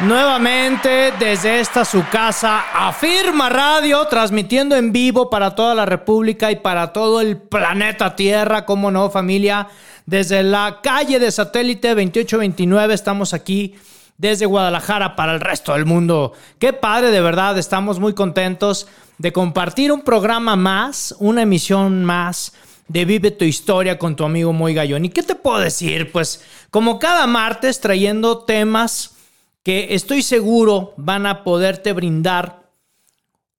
Nuevamente desde esta su casa, Afirma Radio, transmitiendo en vivo para toda la República y para todo el planeta Tierra, como no, familia. Desde la calle de satélite 2829 estamos aquí desde Guadalajara para el resto del mundo. Qué padre, de verdad, estamos muy contentos de compartir un programa más, una emisión más de Vive tu historia con tu amigo Moy Gallón. ¿Y qué te puedo decir? Pues como cada martes trayendo temas que estoy seguro van a poderte brindar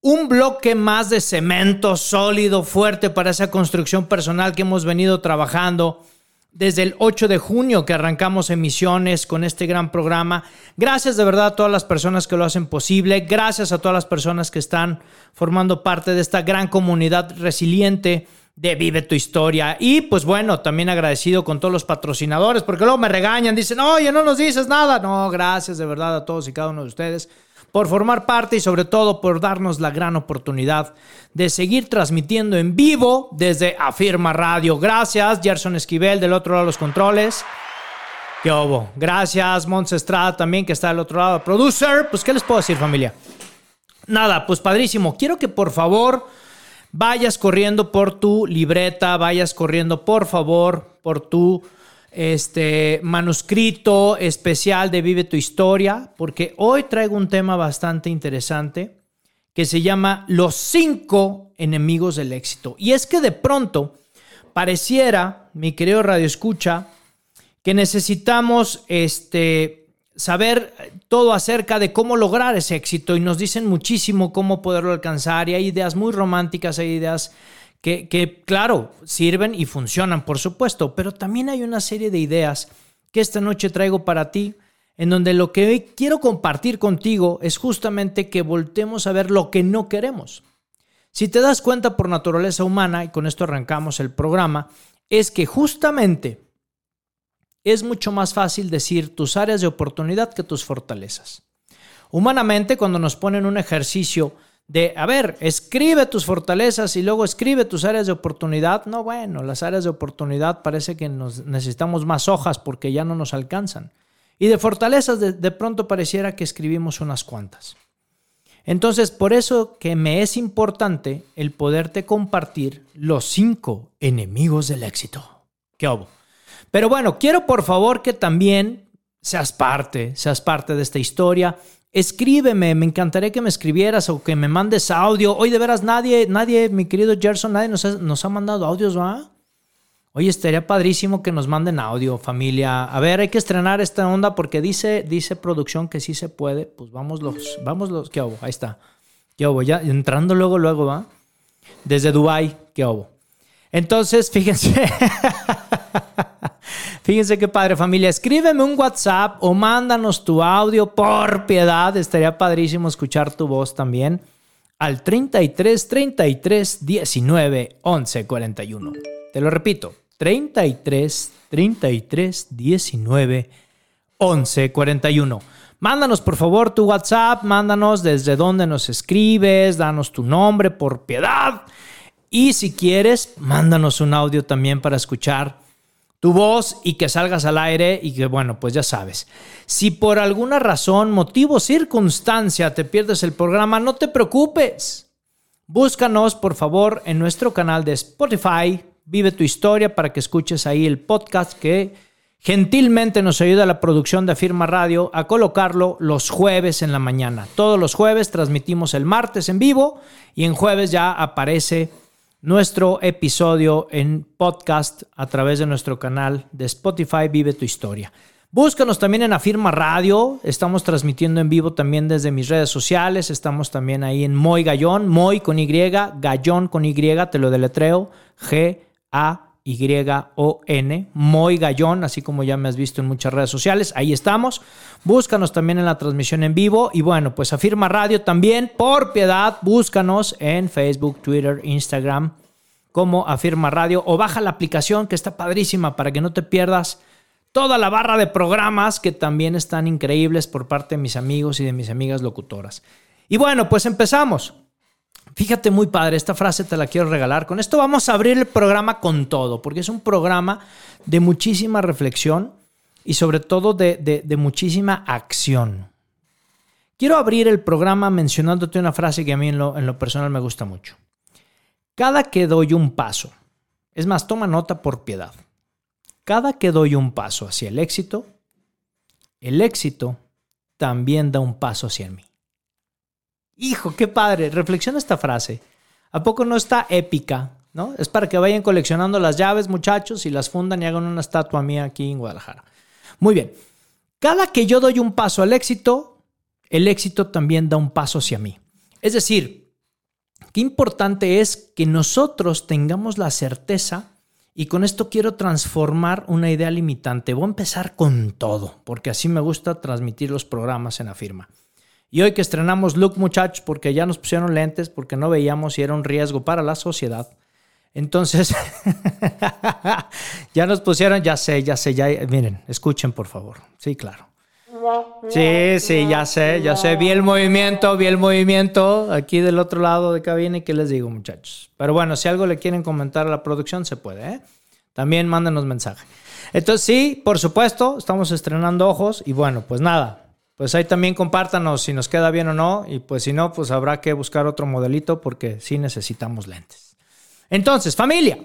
un bloque más de cemento sólido, fuerte para esa construcción personal que hemos venido trabajando desde el 8 de junio que arrancamos emisiones con este gran programa. Gracias de verdad a todas las personas que lo hacen posible. Gracias a todas las personas que están formando parte de esta gran comunidad resiliente de Vive tu historia. Y pues bueno, también agradecido con todos los patrocinadores, porque luego me regañan, dicen, oye, no nos dices nada. No, gracias de verdad a todos y cada uno de ustedes por formar parte y sobre todo por darnos la gran oportunidad de seguir transmitiendo en vivo desde Afirma Radio. Gracias, Gerson Esquivel del otro lado de los controles. ¿Qué hubo? Gracias, Mons Estrada también que está del otro lado. Producer, pues ¿qué les puedo decir familia? Nada, pues padrísimo. Quiero que por favor vayas corriendo por tu libreta, vayas corriendo por favor por tu este manuscrito especial de Vive tu historia, porque hoy traigo un tema bastante interesante que se llama Los cinco enemigos del éxito. Y es que de pronto pareciera, mi querido Radio Escucha, que necesitamos este saber todo acerca de cómo lograr ese éxito. Y nos dicen muchísimo cómo poderlo alcanzar. Y hay ideas muy románticas, hay ideas que, que, claro, sirven y funcionan, por supuesto, pero también hay una serie de ideas que esta noche traigo para ti, en donde lo que hoy quiero compartir contigo es justamente que voltemos a ver lo que no queremos. Si te das cuenta por naturaleza humana, y con esto arrancamos el programa, es que justamente es mucho más fácil decir tus áreas de oportunidad que tus fortalezas. Humanamente, cuando nos ponen un ejercicio de, a ver, escribe tus fortalezas y luego escribe tus áreas de oportunidad, no, bueno, las áreas de oportunidad parece que nos necesitamos más hojas porque ya no nos alcanzan. Y de fortalezas de, de pronto pareciera que escribimos unas cuantas. Entonces, por eso que me es importante el poderte compartir los cinco enemigos del éxito. ¿Qué hubo? Pero bueno, quiero por favor que también seas parte, seas parte de esta historia. Escríbeme, me encantaría que me escribieras o que me mandes audio. Hoy de veras nadie, nadie, mi querido Gerson, nadie nos ha, nos ha mandado audios, ¿va? Oye, estaría padrísimo que nos manden audio, familia. A ver, hay que estrenar esta onda porque dice, dice producción que sí se puede. Pues vamos los, vamos los, ¿qué hago? Ahí está. ¿Qué hago? Ya entrando luego, luego, ¿va? Desde Dubai, ¿qué hago? Entonces, fíjense. Fíjense qué padre familia. Escríbeme un WhatsApp o mándanos tu audio por piedad. Estaría padrísimo escuchar tu voz también. Al 33 33 19 11 41. Te lo repito. 33 33 19 11 41. Mándanos por favor tu WhatsApp, mándanos desde dónde nos escribes, danos tu nombre por piedad. Y si quieres, mándanos un audio también para escuchar tu voz y que salgas al aire y que, bueno, pues ya sabes. Si por alguna razón, motivo, circunstancia te pierdes el programa, no te preocupes. Búscanos, por favor, en nuestro canal de Spotify, Vive tu historia, para que escuches ahí el podcast que gentilmente nos ayuda la producción de Firma Radio a colocarlo los jueves en la mañana. Todos los jueves transmitimos el martes en vivo y en jueves ya aparece nuestro episodio en podcast a través de nuestro canal de Spotify Vive tu historia. Búscanos también en Afirma Radio. Estamos transmitiendo en vivo también desde mis redes sociales. Estamos también ahí en Moy Gallón, Moy con Y, Gallón con Y, te lo deletreo, G-A-L-L-O-N. M-A-Y-O-N, Moy Gallón, así como ya me has visto en muchas redes sociales. Ahí estamos. Búscanos también en la transmisión en vivo. Y bueno, pues Afirma Radio también, por piedad, búscanos en Facebook, Twitter, Instagram, como Afirma Radio. O baja la aplicación que está padrísima para que no te pierdas toda la barra de programas que también están increíbles por parte de mis amigos y de mis amigas locutoras. Y bueno, pues empezamos. Fíjate muy padre, esta frase te la quiero regalar. Con esto vamos a abrir el programa con todo, porque es un programa de muchísima reflexión y sobre todo de, muchísima acción. Quiero abrir el programa mencionándote una frase que a mí en lo, personal me gusta mucho. Cada que doy un paso, es más, toma nota por piedad. Cada que doy un paso hacia el éxito, el éxito también da un paso hacia mí. Hijo, qué padre. Reflexiona esta frase. ¿A poco no está épica? ¿No? Es para que vayan coleccionando las llaves, muchachos, y las fundan y hagan una estatua mía aquí en Guadalajara. Muy bien. Cada que yo doy un paso al éxito, el éxito también da un paso hacia mí. Es decir, qué importante es que nosotros tengamos la certeza, y con esto quiero transformar una idea limitante. Voy a empezar con todo, porque así me gusta transmitir los programas en la firma. Y hoy que estrenamos look, muchachos, porque ya nos pusieron lentes, porque no veíamos si era un riesgo para la sociedad. Entonces, ya nos pusieron, ya sé, ya sé, ya, miren, escuchen por favor. Sí, claro. Sí, sí, ya sé, ya sé, vi el movimiento, vi el movimiento aquí del otro lado de cabina y qué les digo, muchachos. Pero bueno, si algo le quieren comentar a la producción, se puede, ¿eh? También mándenos mensaje. Entonces, sí, por supuesto, estamos estrenando ojos y bueno, pues nada, pues ahí también compártanos si nos queda bien o no. Y pues si no, pues habrá que buscar otro modelito porque sí necesitamos lentes. Entonces, familia,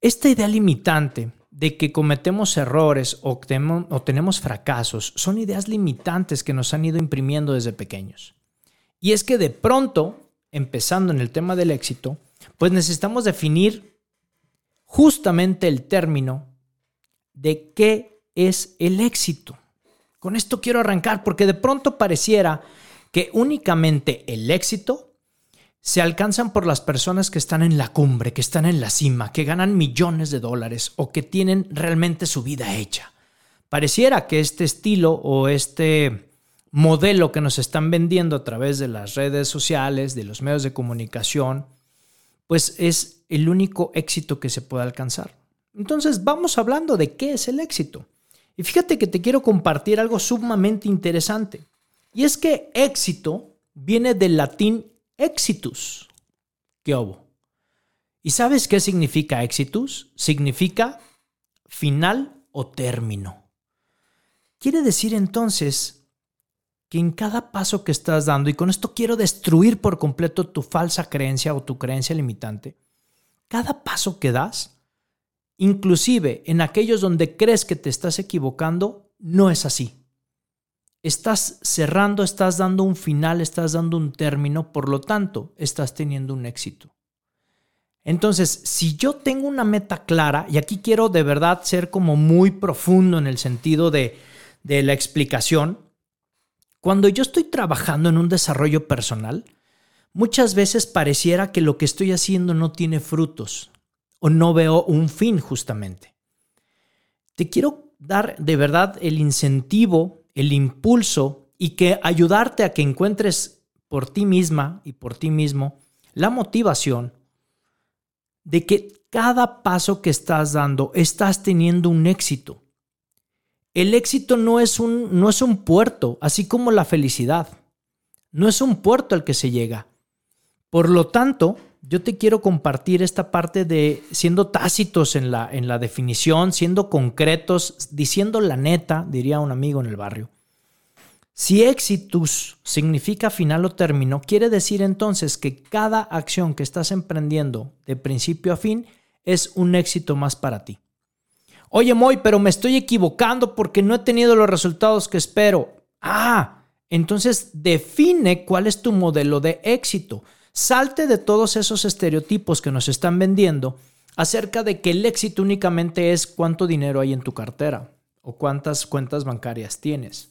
esta idea limitante de que cometemos errores o, o tenemos fracasos son ideas limitantes que nos han ido imprimiendo desde pequeños. Y es que de pronto, empezando en el tema del éxito, pues necesitamos definir justamente el término de qué es el éxito. Con esto quiero arrancar porque de pronto pareciera que únicamente el éxito se alcanzan por las personas que están en la cumbre, que están en la cima, que ganan millones de dólares o que tienen realmente su vida hecha. Pareciera que este estilo o este modelo que nos están vendiendo a través de las redes sociales, de los medios de comunicación, pues es el único éxito que se puede alcanzar. Entonces vamos hablando de qué es el éxito. Y fíjate que te quiero compartir algo sumamente interesante. Y es que éxito viene del latín exitus. ¿Qué hubo? ¿Y sabes qué significa exitus? Significa final o término. Quiere decir entonces que en cada paso que estás dando, y con esto quiero destruir por completo tu falsa creencia o tu creencia limitante, cada paso que das Inclusive en aquellos donde crees que te estás equivocando, no es así. Estás cerrando, estás dando un final, estás dando un término, por lo tanto, estás teniendo un éxito. Entonces, si yo tengo una meta clara, y aquí quiero de verdad ser como muy profundo en el sentido de, de la explicación, cuando yo estoy trabajando en un desarrollo personal, muchas veces pareciera que lo que estoy haciendo no tiene frutos, o no veo un fin justamente. Te quiero dar de verdad el incentivo, el impulso y que ayudarte a que encuentres por ti misma y por ti mismo la motivación de que cada paso que estás dando estás teniendo un éxito. El éxito no es un, no es un puerto, así como la felicidad. No es un puerto al que se llega. Por lo tanto, yo te quiero compartir esta parte de siendo tácitos en la, en la definición, siendo concretos, diciendo la neta, diría un amigo en el barrio. Si exitus significa final o término, quiere decir entonces que cada acción que estás emprendiendo de principio a fin es un éxito más para ti. Oye, Moy, pero me estoy equivocando porque no he tenido los resultados que espero. Ah, entonces define cuál es tu modelo de éxito. Salte de todos esos estereotipos que nos están vendiendo acerca de que el éxito únicamente es cuánto dinero hay en tu cartera o cuántas cuentas bancarias tienes.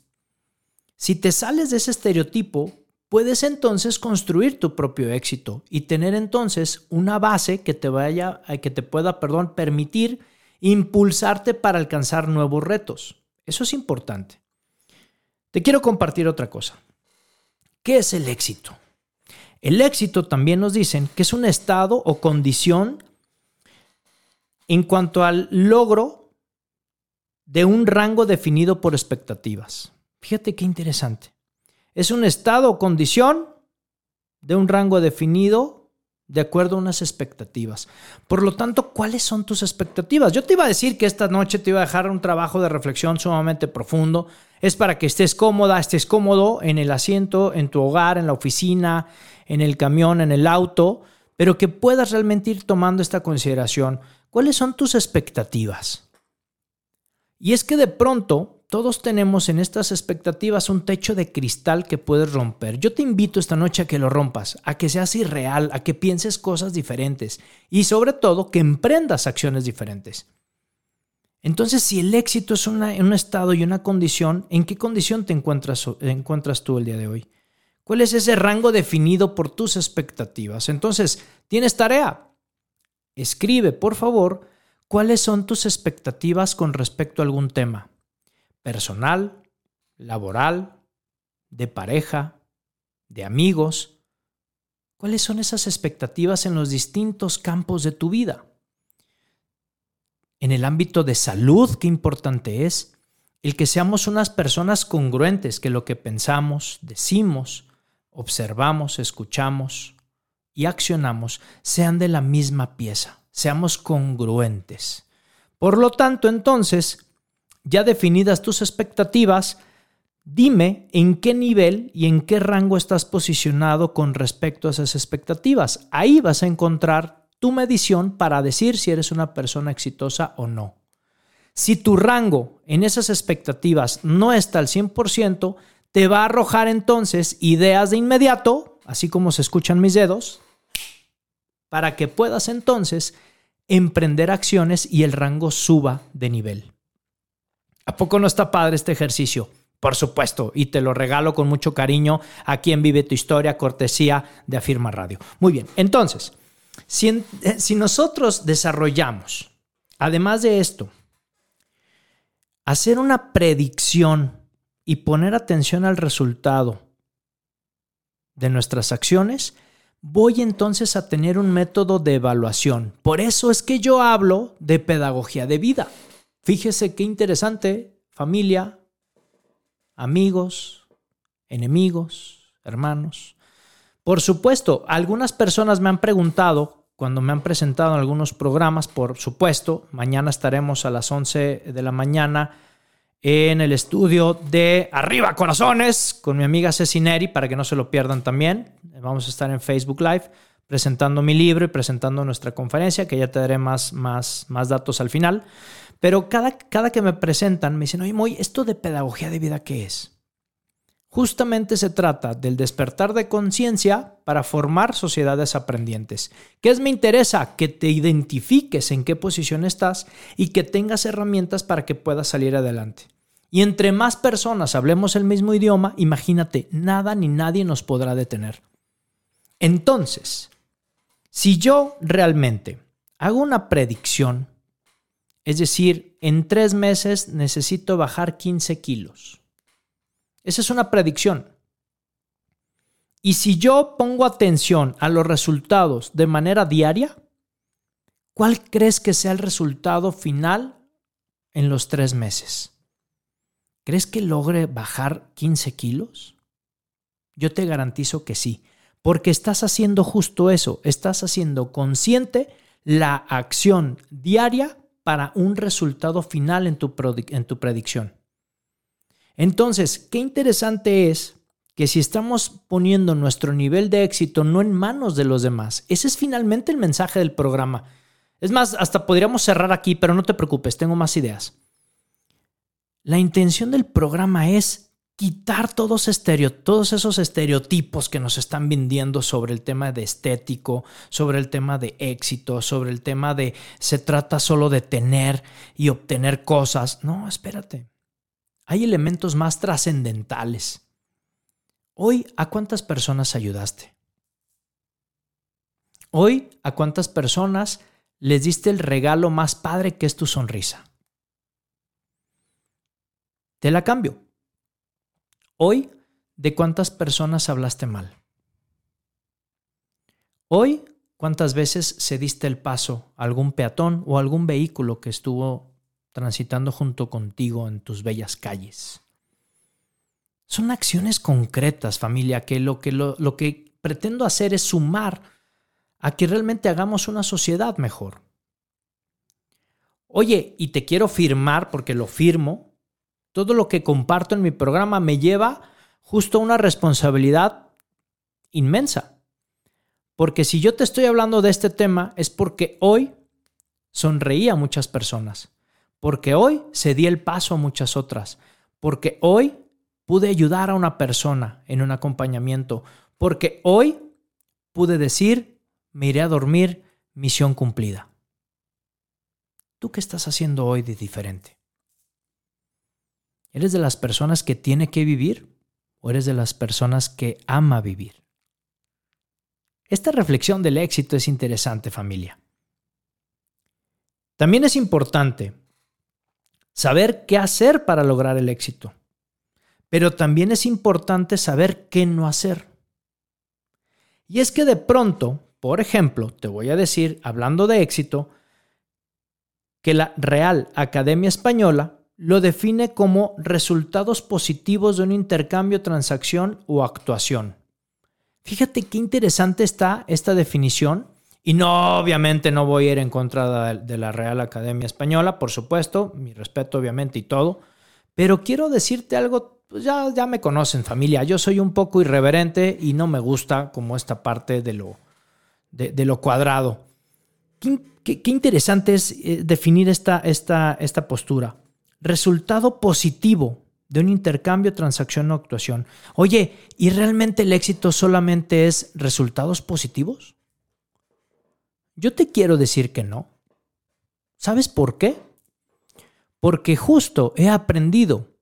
Si te sales de ese estereotipo, puedes entonces construir tu propio éxito y tener entonces una base que te vaya, eh, que te pueda, perdón, permitir impulsarte para alcanzar nuevos retos. Eso es importante. Te quiero compartir otra cosa. ¿Qué es el éxito? El éxito también nos dicen que es un estado o condición en cuanto al logro de un rango definido por expectativas. Fíjate qué interesante. Es un estado o condición de un rango definido de acuerdo a unas expectativas. Por lo tanto, ¿cuáles son tus expectativas? Yo te iba a decir que esta noche te iba a dejar un trabajo de reflexión sumamente profundo. Es para que estés cómoda, estés cómodo en el asiento, en tu hogar, en la oficina, en el camión, en el auto, pero que puedas realmente ir tomando esta consideración. ¿Cuáles son tus expectativas? Y es que de pronto todos tenemos en estas expectativas un techo de cristal que puedes romper. Yo te invito esta noche a que lo rompas, a que seas irreal, a que pienses cosas diferentes y sobre todo que emprendas acciones diferentes. Entonces, si el éxito es un estado y una condición, ¿en qué condición te encuentras tú el día de hoy? ¿Cuál es ese rango definido por tus expectativas? Entonces, tienes tarea. Escribe, por favor, cuáles son tus expectativas con respecto a algún tema personal, laboral, de pareja, de amigos. ¿Cuáles son esas expectativas en los distintos campos de tu vida? En el ámbito de salud, qué importante es el que seamos unas personas congruentes, que lo que pensamos, decimos, observamos, escuchamos y accionamos sean de la misma pieza, seamos congruentes. Por lo tanto, entonces, ya definidas tus expectativas, dime en qué nivel y en qué rango estás posicionado con respecto a esas expectativas. Ahí vas a encontrar tu medición para decir si eres una persona exitosa o no. Si tu rango en esas expectativas no está al 100%, te va a arrojar entonces ideas de inmediato, así como se escuchan mis dedos, para que puedas entonces emprender acciones y el rango suba de nivel. ¿A poco no está padre este ejercicio? Por supuesto, y te lo regalo con mucho cariño a quien vive tu historia, cortesía de Afirma Radio. Muy bien, entonces, si, eh, si nosotros desarrollamos, además de esto, hacer una predicción y poner atención al resultado de nuestras acciones, voy entonces a tener un método de evaluación. Por eso es que yo hablo de pedagogía de vida. Fíjese qué interesante, familia, amigos, enemigos, hermanos. Por supuesto, algunas personas me han preguntado cuando me han presentado en algunos programas, por supuesto, mañana estaremos a las 11 de la mañana en el estudio de Arriba Corazones con mi amiga Cecineri para que no se lo pierdan también. Vamos a estar en Facebook Live presentando mi libro y presentando nuestra conferencia, que ya te daré más, más, más datos al final. Pero cada, cada que me presentan me dicen, oye, Moy, ¿esto de pedagogía de vida qué es? Justamente se trata del despertar de conciencia para formar sociedades aprendientes. ¿Qué es me interesa? Que te identifiques en qué posición estás y que tengas herramientas para que puedas salir adelante. Y entre más personas hablemos el mismo idioma, imagínate, nada ni nadie nos podrá detener. Entonces, si yo realmente hago una predicción es decir, en tres meses necesito bajar 15 kilos. Esa es una predicción. Y si yo pongo atención a los resultados de manera diaria, ¿cuál crees que sea el resultado final en los tres meses? ¿Crees que logre bajar 15 kilos? Yo te garantizo que sí, porque estás haciendo justo eso, estás haciendo consciente la acción diaria para un resultado final en tu, en tu predicción. Entonces, qué interesante es que si estamos poniendo nuestro nivel de éxito no en manos de los demás, ese es finalmente el mensaje del programa. Es más, hasta podríamos cerrar aquí, pero no te preocupes, tengo más ideas. La intención del programa es quitar todos, todos esos estereotipos que nos están vendiendo sobre el tema de estético, sobre el tema de éxito, sobre el tema de se trata solo de tener y obtener cosas. No, espérate. Hay elementos más trascendentales. Hoy, ¿a cuántas personas ayudaste? Hoy, ¿a cuántas personas les diste el regalo más padre que es tu sonrisa? Te la cambio. Hoy, ¿de cuántas personas hablaste mal? Hoy, ¿cuántas veces cediste el paso a algún peatón o algún vehículo que estuvo transitando junto contigo en tus bellas calles? Son acciones concretas, familia, que lo que, lo, lo que pretendo hacer es sumar a que realmente hagamos una sociedad mejor. Oye, y te quiero firmar, porque lo firmo, todo lo que comparto en mi programa me lleva justo a una responsabilidad inmensa. Porque si yo te estoy hablando de este tema es porque hoy sonreí a muchas personas, porque hoy cedí el paso a muchas otras, porque hoy pude ayudar a una persona en un acompañamiento, porque hoy pude decir me iré a dormir, misión cumplida. ¿Tú qué estás haciendo hoy de diferente? ¿Eres de las personas que tiene que vivir o eres de las personas que ama vivir? Esta reflexión del éxito es interesante, familia. También es importante saber qué hacer para lograr el éxito, pero también es importante saber qué no hacer. Y es que de pronto por ejemplo, te voy a decir, hablando de éxito, que la Real Academia Española lo define como resultados positivos de un intercambio, transacción o actuación. Fíjate qué interesante está esta definición. Y no, obviamente no voy a ir en contra de la Real Academia Española, por supuesto, mi respeto obviamente y todo, pero quiero decirte algo, pues ya, ya me conocen familia, yo soy un poco irreverente y no me gusta como esta parte de lo, de, lo cuadrado. Qué, interesante es eh, definir esta, esta, esta postura. Resultado positivo de un intercambio, transacción o actuación. Oye, ¿y realmente el éxito solamente es resultados positivos? Yo te quiero decir que no. ¿Sabes por qué? Porque justo he aprendido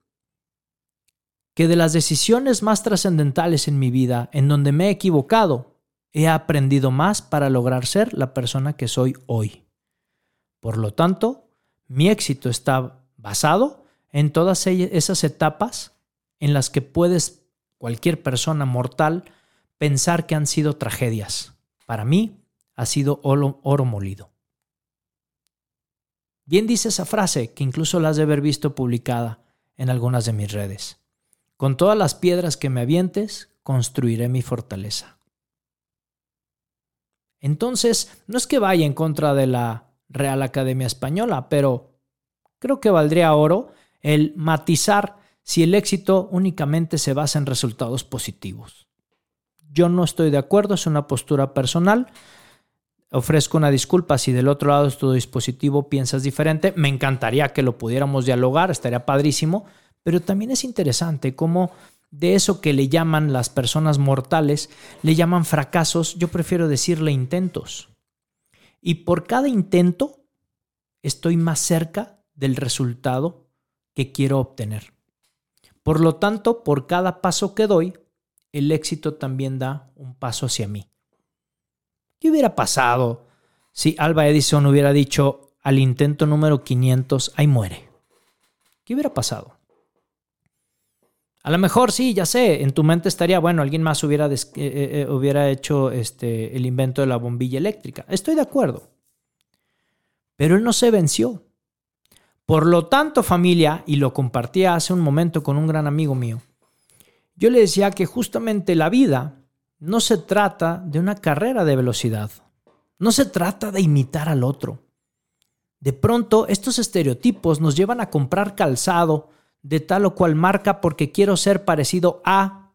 que de las decisiones más trascendentales en mi vida, en donde me he equivocado, he aprendido más para lograr ser la persona que soy hoy. Por lo tanto, mi éxito está basado en todas esas etapas en las que puedes, cualquier persona mortal, pensar que han sido tragedias. Para mí, ha sido oro, oro molido. Bien dice esa frase, que incluso la has de haber visto publicada en algunas de mis redes. Con todas las piedras que me avientes, construiré mi fortaleza. Entonces, no es que vaya en contra de la Real Academia Española, pero creo que valdría oro el matizar si el éxito únicamente se basa en resultados positivos. Yo no estoy de acuerdo, es una postura personal. Ofrezco una disculpa si del otro lado de tu dispositivo piensas diferente. Me encantaría que lo pudiéramos dialogar, estaría padrísimo, pero también es interesante cómo de eso que le llaman las personas mortales, le llaman fracasos, yo prefiero decirle intentos. Y por cada intento estoy más cerca del resultado que quiero obtener. Por lo tanto, por cada paso que doy, el éxito también da un paso hacia mí. ¿Qué hubiera pasado si Alba Edison hubiera dicho al intento número 500, ahí muere? ¿Qué hubiera pasado? A lo mejor sí, ya sé, en tu mente estaría, bueno, alguien más hubiera, eh, eh, eh, hubiera hecho este, el invento de la bombilla eléctrica. Estoy de acuerdo. Pero él no se venció. Por lo tanto, familia, y lo compartía hace un momento con un gran amigo mío, yo le decía que justamente la vida no se trata de una carrera de velocidad. No se trata de imitar al otro. De pronto, estos estereotipos nos llevan a comprar calzado, de tal o cual marca porque quiero ser parecido a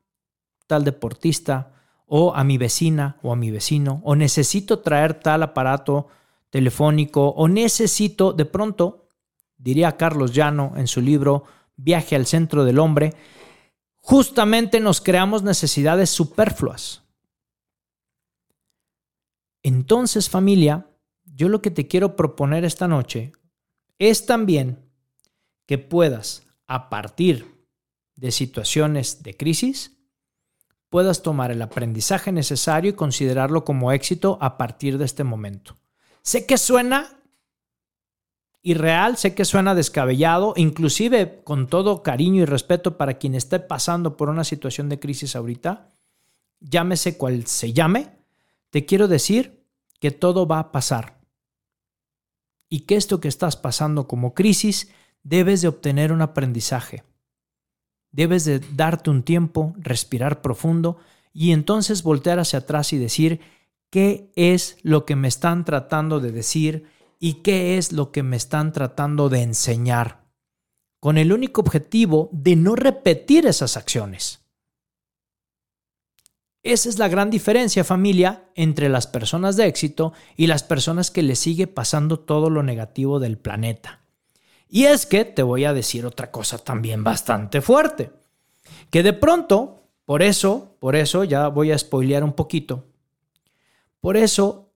tal deportista o a mi vecina o a mi vecino o necesito traer tal aparato telefónico o necesito de pronto, diría Carlos Llano en su libro Viaje al centro del hombre, justamente nos creamos necesidades superfluas. Entonces familia, yo lo que te quiero proponer esta noche es también que puedas a partir de situaciones de crisis, puedas tomar el aprendizaje necesario y considerarlo como éxito a partir de este momento. Sé que suena irreal, sé que suena descabellado, inclusive con todo cariño y respeto para quien esté pasando por una situación de crisis ahorita, llámese cual se llame, te quiero decir que todo va a pasar. Y que esto que estás pasando como crisis, debes de obtener un aprendizaje. Debes de darte un tiempo, respirar profundo y entonces voltear hacia atrás y decir, ¿qué es lo que me están tratando de decir y qué es lo que me están tratando de enseñar? Con el único objetivo de no repetir esas acciones. Esa es la gran diferencia, familia, entre las personas de éxito y las personas que le sigue pasando todo lo negativo del planeta. Y es que te voy a decir otra cosa también bastante fuerte, que de pronto, por eso, por eso, ya voy a spoilear un poquito, por eso,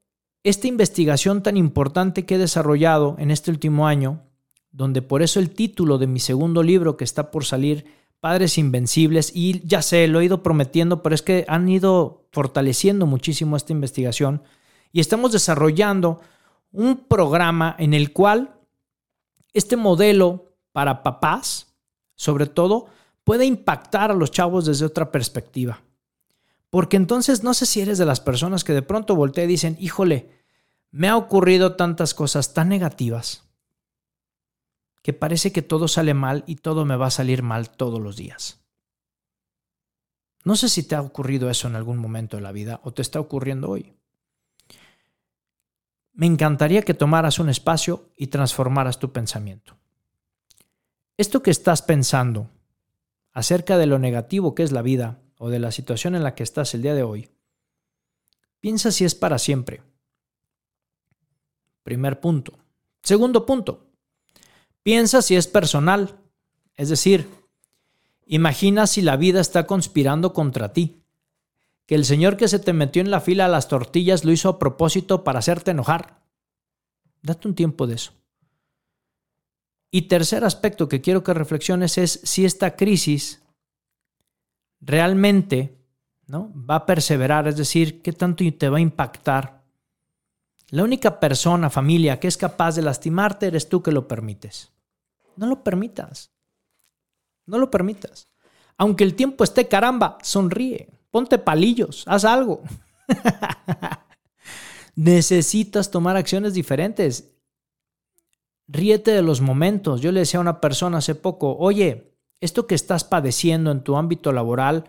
esta investigación tan importante que he desarrollado en este último año, donde por eso el título de mi segundo libro que está por salir Padres Invencibles, y ya sé, lo he ido prometiendo, pero es que han ido fortaleciendo muchísimo esta investigación y estamos desarrollando un programa en el cual este modelo para papás, sobre todo, puede impactar a los chavos desde otra perspectiva. Porque entonces no sé si eres de las personas que de pronto voltean y dicen, híjole, me ha ocurrido tantas cosas tan negativas que parece que todo sale mal y todo me va a salir mal todos los días. No sé si te ha ocurrido eso en algún momento de la vida o te está ocurriendo hoy. Me encantaría que tomaras un espacio y transformaras tu pensamiento. Esto que estás pensando acerca de lo negativo que es la vida o de la situación en la que estás el día de hoy, piensa si es para siempre. Primer punto. Segundo punto, Piensa si es personal, es decir, imagina si la vida está conspirando contra ti, que el señor que se te metió en la fila a las tortillas lo hizo a propósito para hacerte enojar. Date un tiempo de eso. Y tercer aspecto que quiero que reflexiones es si esta crisis realmente ¿no? va a perseverar, es decir, qué tanto te va a impactar. La única persona, familia, que es capaz de lastimarte eres tú que lo permites. No lo permitas. No lo permitas. Aunque el tiempo esté caramba, sonríe. Ponte palillos, haz algo. Necesitas tomar acciones diferentes. Ríete de los momentos. Yo le decía a una persona hace poco, oye, esto que estás padeciendo en tu ámbito laboral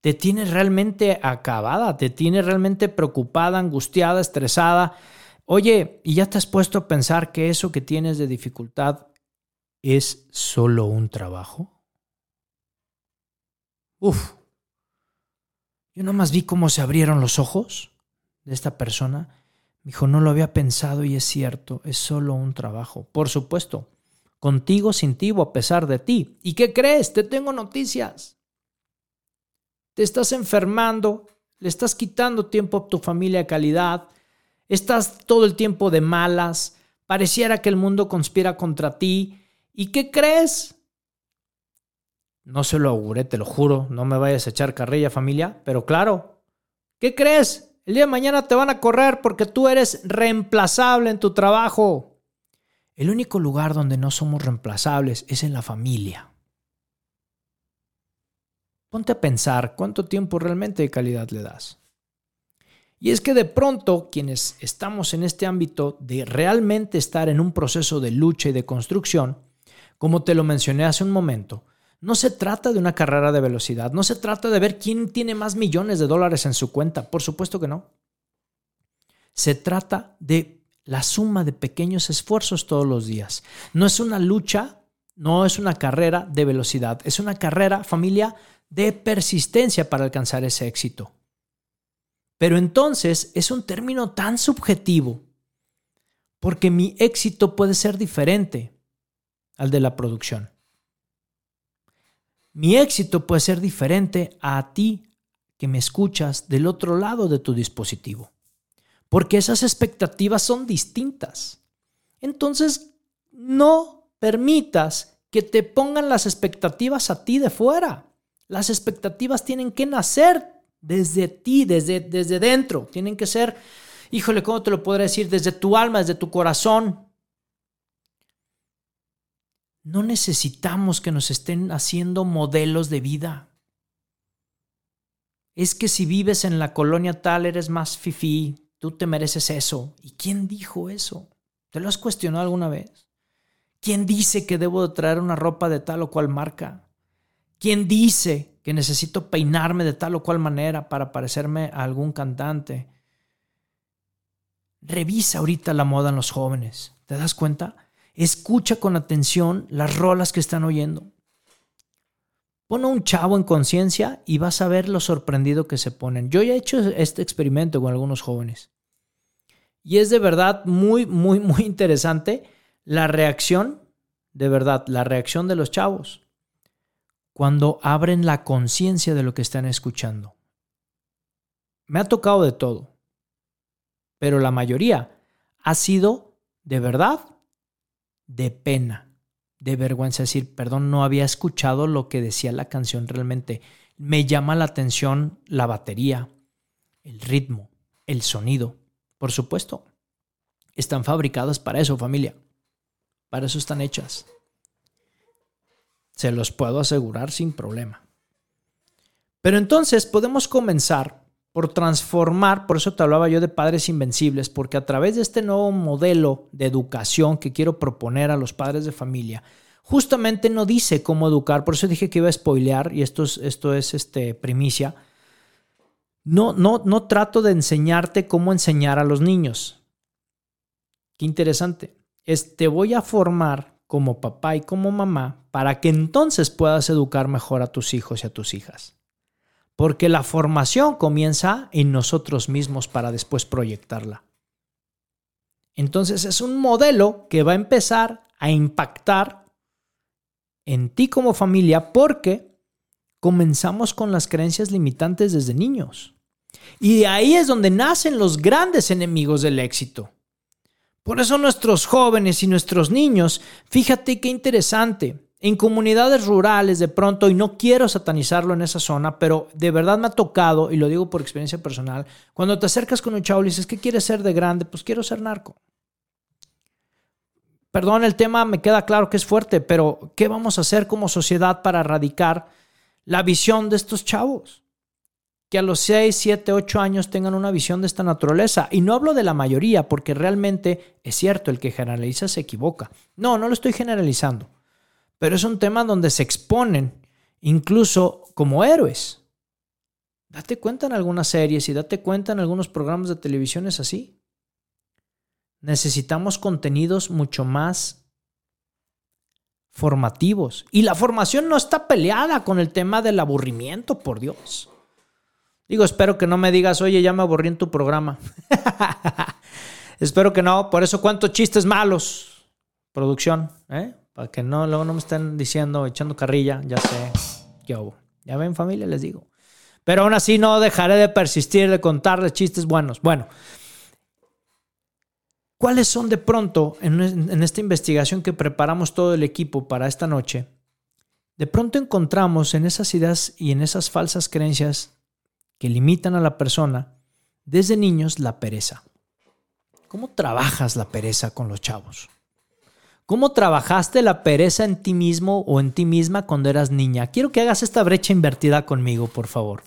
te tiene realmente acabada, te tiene realmente preocupada, angustiada, estresada. Oye, ¿y ya te has puesto a pensar que eso que tienes de dificultad es solo un trabajo? Uf. Yo nomás vi cómo se abrieron los ojos de esta persona. Me dijo, no lo había pensado y es cierto, es solo un trabajo. Por supuesto, contigo, sin ti o a pesar de ti. ¿Y qué crees? Te tengo noticias. Te estás enfermando, le estás quitando tiempo a tu familia de calidad, estás todo el tiempo de malas, pareciera que el mundo conspira contra ti, ¿Y qué crees? No se lo auguré, te lo juro, no me vayas a echar carrilla familia, pero claro, ¿qué crees? El día de mañana te van a correr porque tú eres reemplazable en tu trabajo. El único lugar donde no somos reemplazables es en la familia. Ponte a pensar cuánto tiempo realmente de calidad le das. Y es que de pronto quienes estamos en este ámbito de realmente estar en un proceso de lucha y de construcción, como te lo mencioné hace un momento, no se trata de una carrera de velocidad, no se trata de ver quién tiene más millones de dólares en su cuenta, por supuesto que no. Se trata de la suma de pequeños esfuerzos todos los días. No es una lucha, no es una carrera de velocidad, es una carrera, familia, de persistencia para alcanzar ese éxito. Pero entonces es un término tan subjetivo, porque mi éxito puede ser diferente al de la producción. Mi éxito puede ser diferente a ti que me escuchas del otro lado de tu dispositivo, porque esas expectativas son distintas. Entonces, no permitas que te pongan las expectativas a ti de fuera. Las expectativas tienen que nacer desde ti, desde, desde dentro. Tienen que ser, híjole, ¿cómo te lo podré decir? Desde tu alma, desde tu corazón. No necesitamos que nos estén haciendo modelos de vida. Es que si vives en la colonia tal eres más fifí, tú te mereces eso. ¿Y quién dijo eso? ¿Te lo has cuestionado alguna vez? ¿Quién dice que debo de traer una ropa de tal o cual marca? ¿Quién dice que necesito peinarme de tal o cual manera para parecerme a algún cantante? Revisa ahorita la moda en los jóvenes. ¿Te das cuenta? Escucha con atención las rolas que están oyendo. Pon a un chavo en conciencia y vas a ver lo sorprendido que se ponen. Yo ya he hecho este experimento con algunos jóvenes. Y es de verdad muy, muy, muy interesante la reacción, de verdad, la reacción de los chavos cuando abren la conciencia de lo que están escuchando. Me ha tocado de todo, pero la mayoría ha sido de verdad de pena, de vergüenza, decir, perdón, no había escuchado lo que decía la canción realmente. Me llama la atención la batería, el ritmo, el sonido. Por supuesto, están fabricadas para eso, familia. Para eso están hechas. Se los puedo asegurar sin problema. Pero entonces podemos comenzar por transformar, por eso te hablaba yo de padres invencibles, porque a través de este nuevo modelo de educación que quiero proponer a los padres de familia, justamente no dice cómo educar, por eso dije que iba a spoilear, y esto es, esto es este, primicia. No, no, no trato de enseñarte cómo enseñar a los niños. Qué interesante. Es, te voy a formar como papá y como mamá para que entonces puedas educar mejor a tus hijos y a tus hijas. Porque la formación comienza en nosotros mismos para después proyectarla. Entonces es un modelo que va a empezar a impactar en ti como familia porque comenzamos con las creencias limitantes desde niños. Y de ahí es donde nacen los grandes enemigos del éxito. Por eso nuestros jóvenes y nuestros niños, fíjate qué interesante, en comunidades rurales de pronto, y no quiero satanizarlo en esa zona, pero de verdad me ha tocado, y lo digo por experiencia personal, cuando te acercas con un chavo y dices, ¿qué quieres ser de grande? Pues quiero ser narco. Perdón, el tema me queda claro que es fuerte, pero ¿qué vamos a hacer como sociedad para erradicar la visión de estos chavos? Que a los 6, 7, 8 años tengan una visión de esta naturaleza. Y no hablo de la mayoría, porque realmente es cierto, el que generaliza se equivoca. No, no lo estoy generalizando. Pero es un tema donde se exponen incluso como héroes. Date cuenta en algunas series y date cuenta en algunos programas de televisión es así. Necesitamos contenidos mucho más formativos. Y la formación no está peleada con el tema del aburrimiento, por Dios. Digo, espero que no me digas, oye, ya me aburrí en tu programa. espero que no. Por eso, ¿cuántos chistes malos? Producción, ¿eh? Para que no, luego no me estén diciendo, echando carrilla, ya sé. Yo, ya ven familia, les digo. Pero aún así no dejaré de persistir, de contarles chistes buenos. Bueno, ¿cuáles son de pronto, en, en esta investigación que preparamos todo el equipo para esta noche, de pronto encontramos en esas ideas y en esas falsas creencias que limitan a la persona desde niños la pereza. ¿Cómo trabajas la pereza con los chavos? ¿Cómo trabajaste la pereza en ti mismo o en ti misma cuando eras niña? Quiero que hagas esta brecha invertida conmigo, por favor.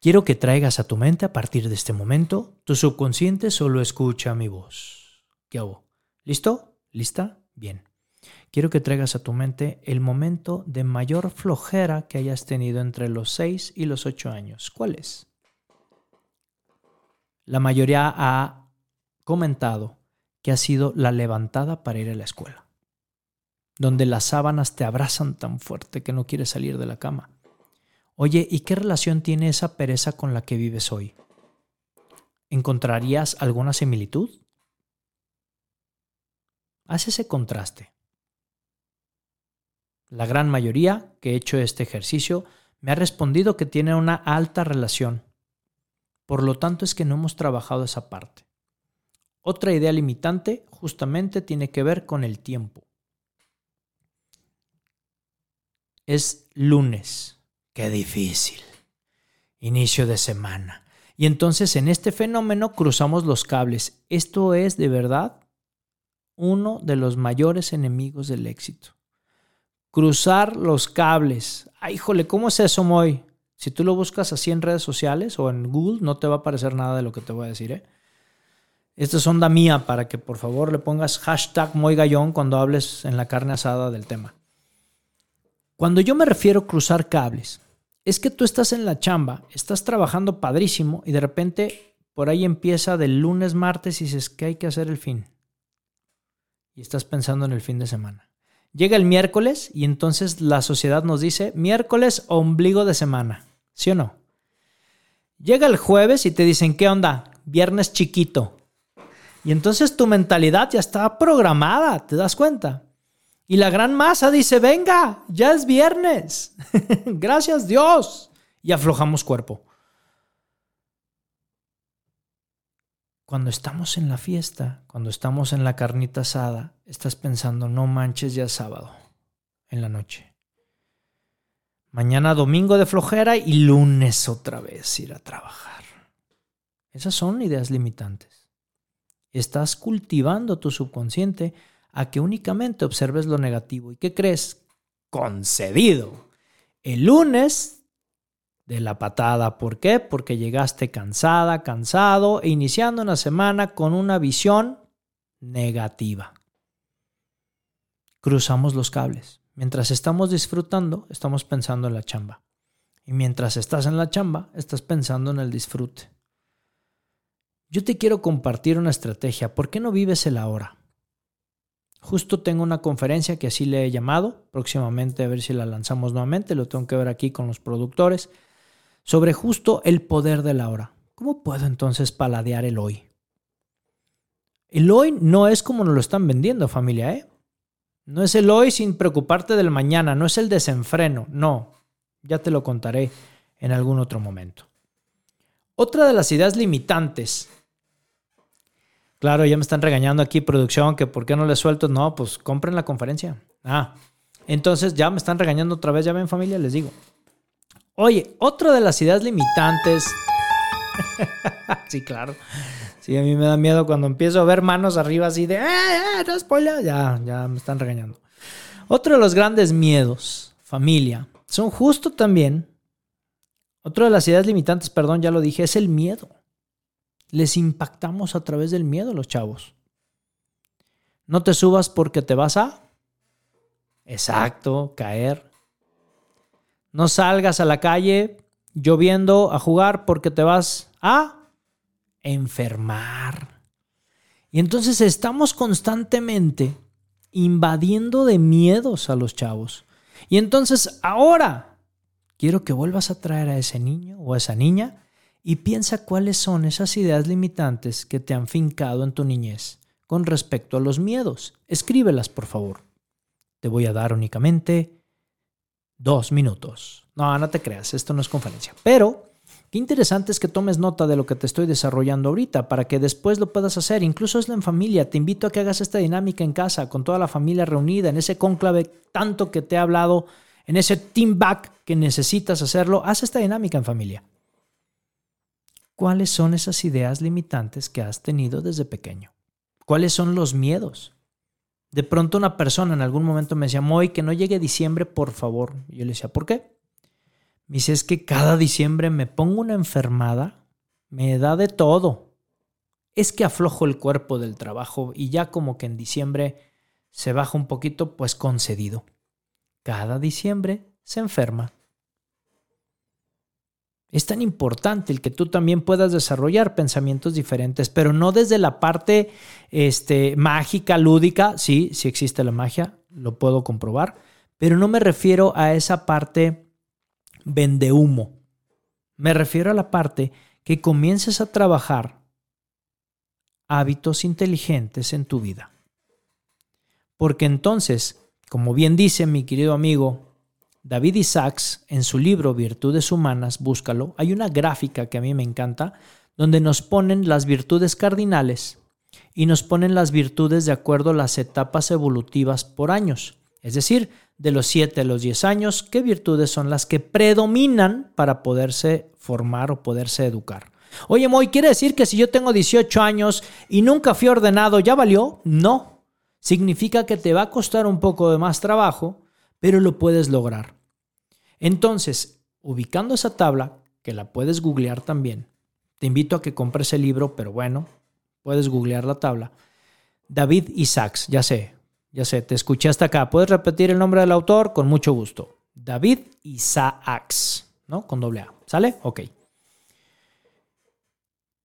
Quiero que traigas a tu mente a partir de este momento, tu subconsciente solo escucha mi voz. ¿Qué hago? ¿Listo? ¿Lista? Bien quiero que traigas a tu mente el momento de mayor flojera que hayas tenido entre los 6 y los 8 años. ¿Cuál es? La mayoría ha comentado que ha sido la levantada para ir a la escuela, donde las sábanas te abrazan tan fuerte que no quieres salir de la cama. Oye, ¿y qué relación tiene esa pereza con la que vives hoy? ¿Encontrarías alguna similitud? Haz ese contraste. La gran mayoría que he hecho este ejercicio me ha respondido que tiene una alta relación. Por lo tanto es que no hemos trabajado esa parte. Otra idea limitante justamente tiene que ver con el tiempo. Es lunes. Qué difícil. inicio de semana. Y entonces en este fenómeno cruzamos los cables. Esto es de verdad uno de los mayores enemigos del éxito. Cruzar los cables. Ay, híjole, ¿cómo es eso, Moy? Si tú lo buscas así en redes sociales o en Google, no te va a aparecer nada de lo que te voy a decir, ¿eh? Esta es onda mía para que por favor le pongas hashtag Moy Gallón cuando hables en la carne asada del tema. Cuando yo me refiero a cruzar cables, es que tú estás en la chamba, estás trabajando padrísimo y de repente por ahí empieza del lunes, martes y dices que hay que hacer el fin. Y estás pensando en el fin de semana. Llega el miércoles y entonces la sociedad nos dice miércoles ombligo de semana. ¿Sí o no? Llega el jueves y te dicen, ¿qué onda? Viernes chiquito. Y entonces tu mentalidad ya está programada, ¿te das cuenta? Y la gran masa dice, venga, ya es viernes. Gracias Dios. Y aflojamos cuerpo. Cuando estamos en la fiesta, cuando estamos en la carnita asada, estás pensando, no manches, ya sábado, en la noche. Mañana domingo de flojera y lunes otra vez ir a trabajar. Esas son ideas limitantes. Estás cultivando tu subconsciente a que únicamente observes lo negativo. ¿Y qué crees? Concedido. El lunes de la patada. ¿Por qué? Porque llegaste cansada, cansado e iniciando una semana con una visión negativa. Cruzamos los cables. Mientras estamos disfrutando, estamos pensando en la chamba. Y mientras estás en la chamba, estás pensando en el disfrute. Yo te quiero compartir una estrategia. ¿Por qué no vives el ahora? Justo tengo una conferencia que así le he llamado, próximamente a ver si la lanzamos nuevamente, lo tengo que ver aquí con los productores, sobre justo el poder de la hora. ¿Cómo puedo entonces paladear el hoy? El hoy no es como nos lo están vendiendo, familia, ¿eh? No es el hoy sin preocuparte del mañana, no es el desenfreno, no. Ya te lo contaré en algún otro momento. Otra de las ideas limitantes Claro, ya me están regañando aquí, producción, que por qué no les suelto. No, pues compren la conferencia. Ah, entonces ya me están regañando otra vez, ya ven familia, les digo. Oye, otra de las ideas limitantes. sí, claro. Sí, a mí me da miedo cuando empiezo a ver manos arriba así de, ¡eh, eh, no spoiler! Ya, ya me están regañando. Otro de los grandes miedos, familia, son justo también. Otra de las ideas limitantes, perdón, ya lo dije, es el miedo les impactamos a través del miedo los chavos. No te subas porque te vas a... Exacto, caer. No salgas a la calle lloviendo a jugar porque te vas a enfermar. Y entonces estamos constantemente invadiendo de miedos a los chavos. Y entonces ahora quiero que vuelvas a traer a ese niño o a esa niña y piensa cuáles son esas ideas limitantes que te han fincado en tu niñez con respecto a los miedos. Escríbelas, por favor. Te voy a dar únicamente dos minutos. No, no te creas, esto no es conferencia. Pero qué interesante es que tomes nota de lo que te estoy desarrollando ahorita para que después lo puedas hacer. Incluso hazlo en familia. Te invito a que hagas esta dinámica en casa, con toda la familia reunida, en ese cónclave tanto que te he hablado, en ese team back que necesitas hacerlo. Haz esta dinámica en familia. ¿Cuáles son esas ideas limitantes que has tenido desde pequeño? ¿Cuáles son los miedos? De pronto una persona en algún momento me decía, Moy, que no llegue diciembre, por favor. Y yo le decía, ¿por qué? Me dice, es que cada diciembre me pongo una enfermada, me da de todo. Es que aflojo el cuerpo del trabajo y ya como que en diciembre se baja un poquito, pues concedido. Cada diciembre se enferma es tan importante el que tú también puedas desarrollar pensamientos diferentes, pero no desde la parte este, mágica, lúdica. Sí, sí existe la magia, lo puedo comprobar, pero no me refiero a esa parte vende humo. Me refiero a la parte que comiences a trabajar hábitos inteligentes en tu vida. Porque entonces, como bien dice mi querido amigo David Isaacs, en su libro Virtudes Humanas, búscalo, hay una gráfica que a mí me encanta, donde nos ponen las virtudes cardinales y nos ponen las virtudes de acuerdo a las etapas evolutivas por años. Es decir, de los 7 a los 10 años, qué virtudes son las que predominan para poderse formar o poderse educar. Oye, Moy, ¿quiere decir que si yo tengo 18 años y nunca fui ordenado, ya valió? No. Significa que te va a costar un poco de más trabajo, pero lo puedes lograr. Entonces, ubicando esa tabla, que la puedes googlear también, te invito a que compres el libro, pero bueno, puedes googlear la tabla. David Isaacs, ya sé, ya sé, te escuché hasta acá. ¿Puedes repetir el nombre del autor? Con mucho gusto. David Isaacs, ¿no? Con doble A. ¿Sale? Ok.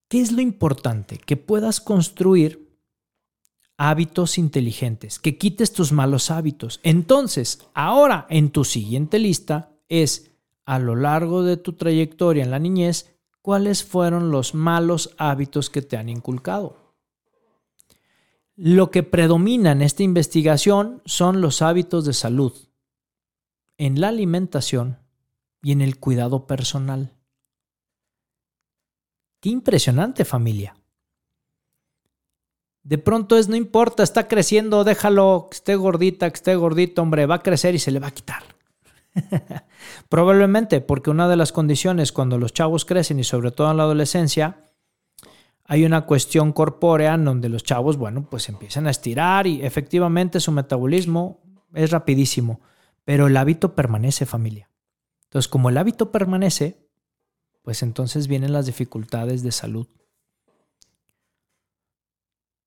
¿Qué es lo importante? Que puedas construir hábitos inteligentes, que quites tus malos hábitos. Entonces, ahora en tu siguiente lista es, a lo largo de tu trayectoria en la niñez, cuáles fueron los malos hábitos que te han inculcado. Lo que predomina en esta investigación son los hábitos de salud, en la alimentación y en el cuidado personal. Qué impresionante familia. De pronto es, no importa, está creciendo, déjalo, que esté gordita, que esté gordito, hombre, va a crecer y se le va a quitar. Probablemente porque una de las condiciones cuando los chavos crecen y sobre todo en la adolescencia, hay una cuestión corpórea en donde los chavos, bueno, pues empiezan a estirar y efectivamente su metabolismo es rapidísimo, pero el hábito permanece familia. Entonces, como el hábito permanece, pues entonces vienen las dificultades de salud.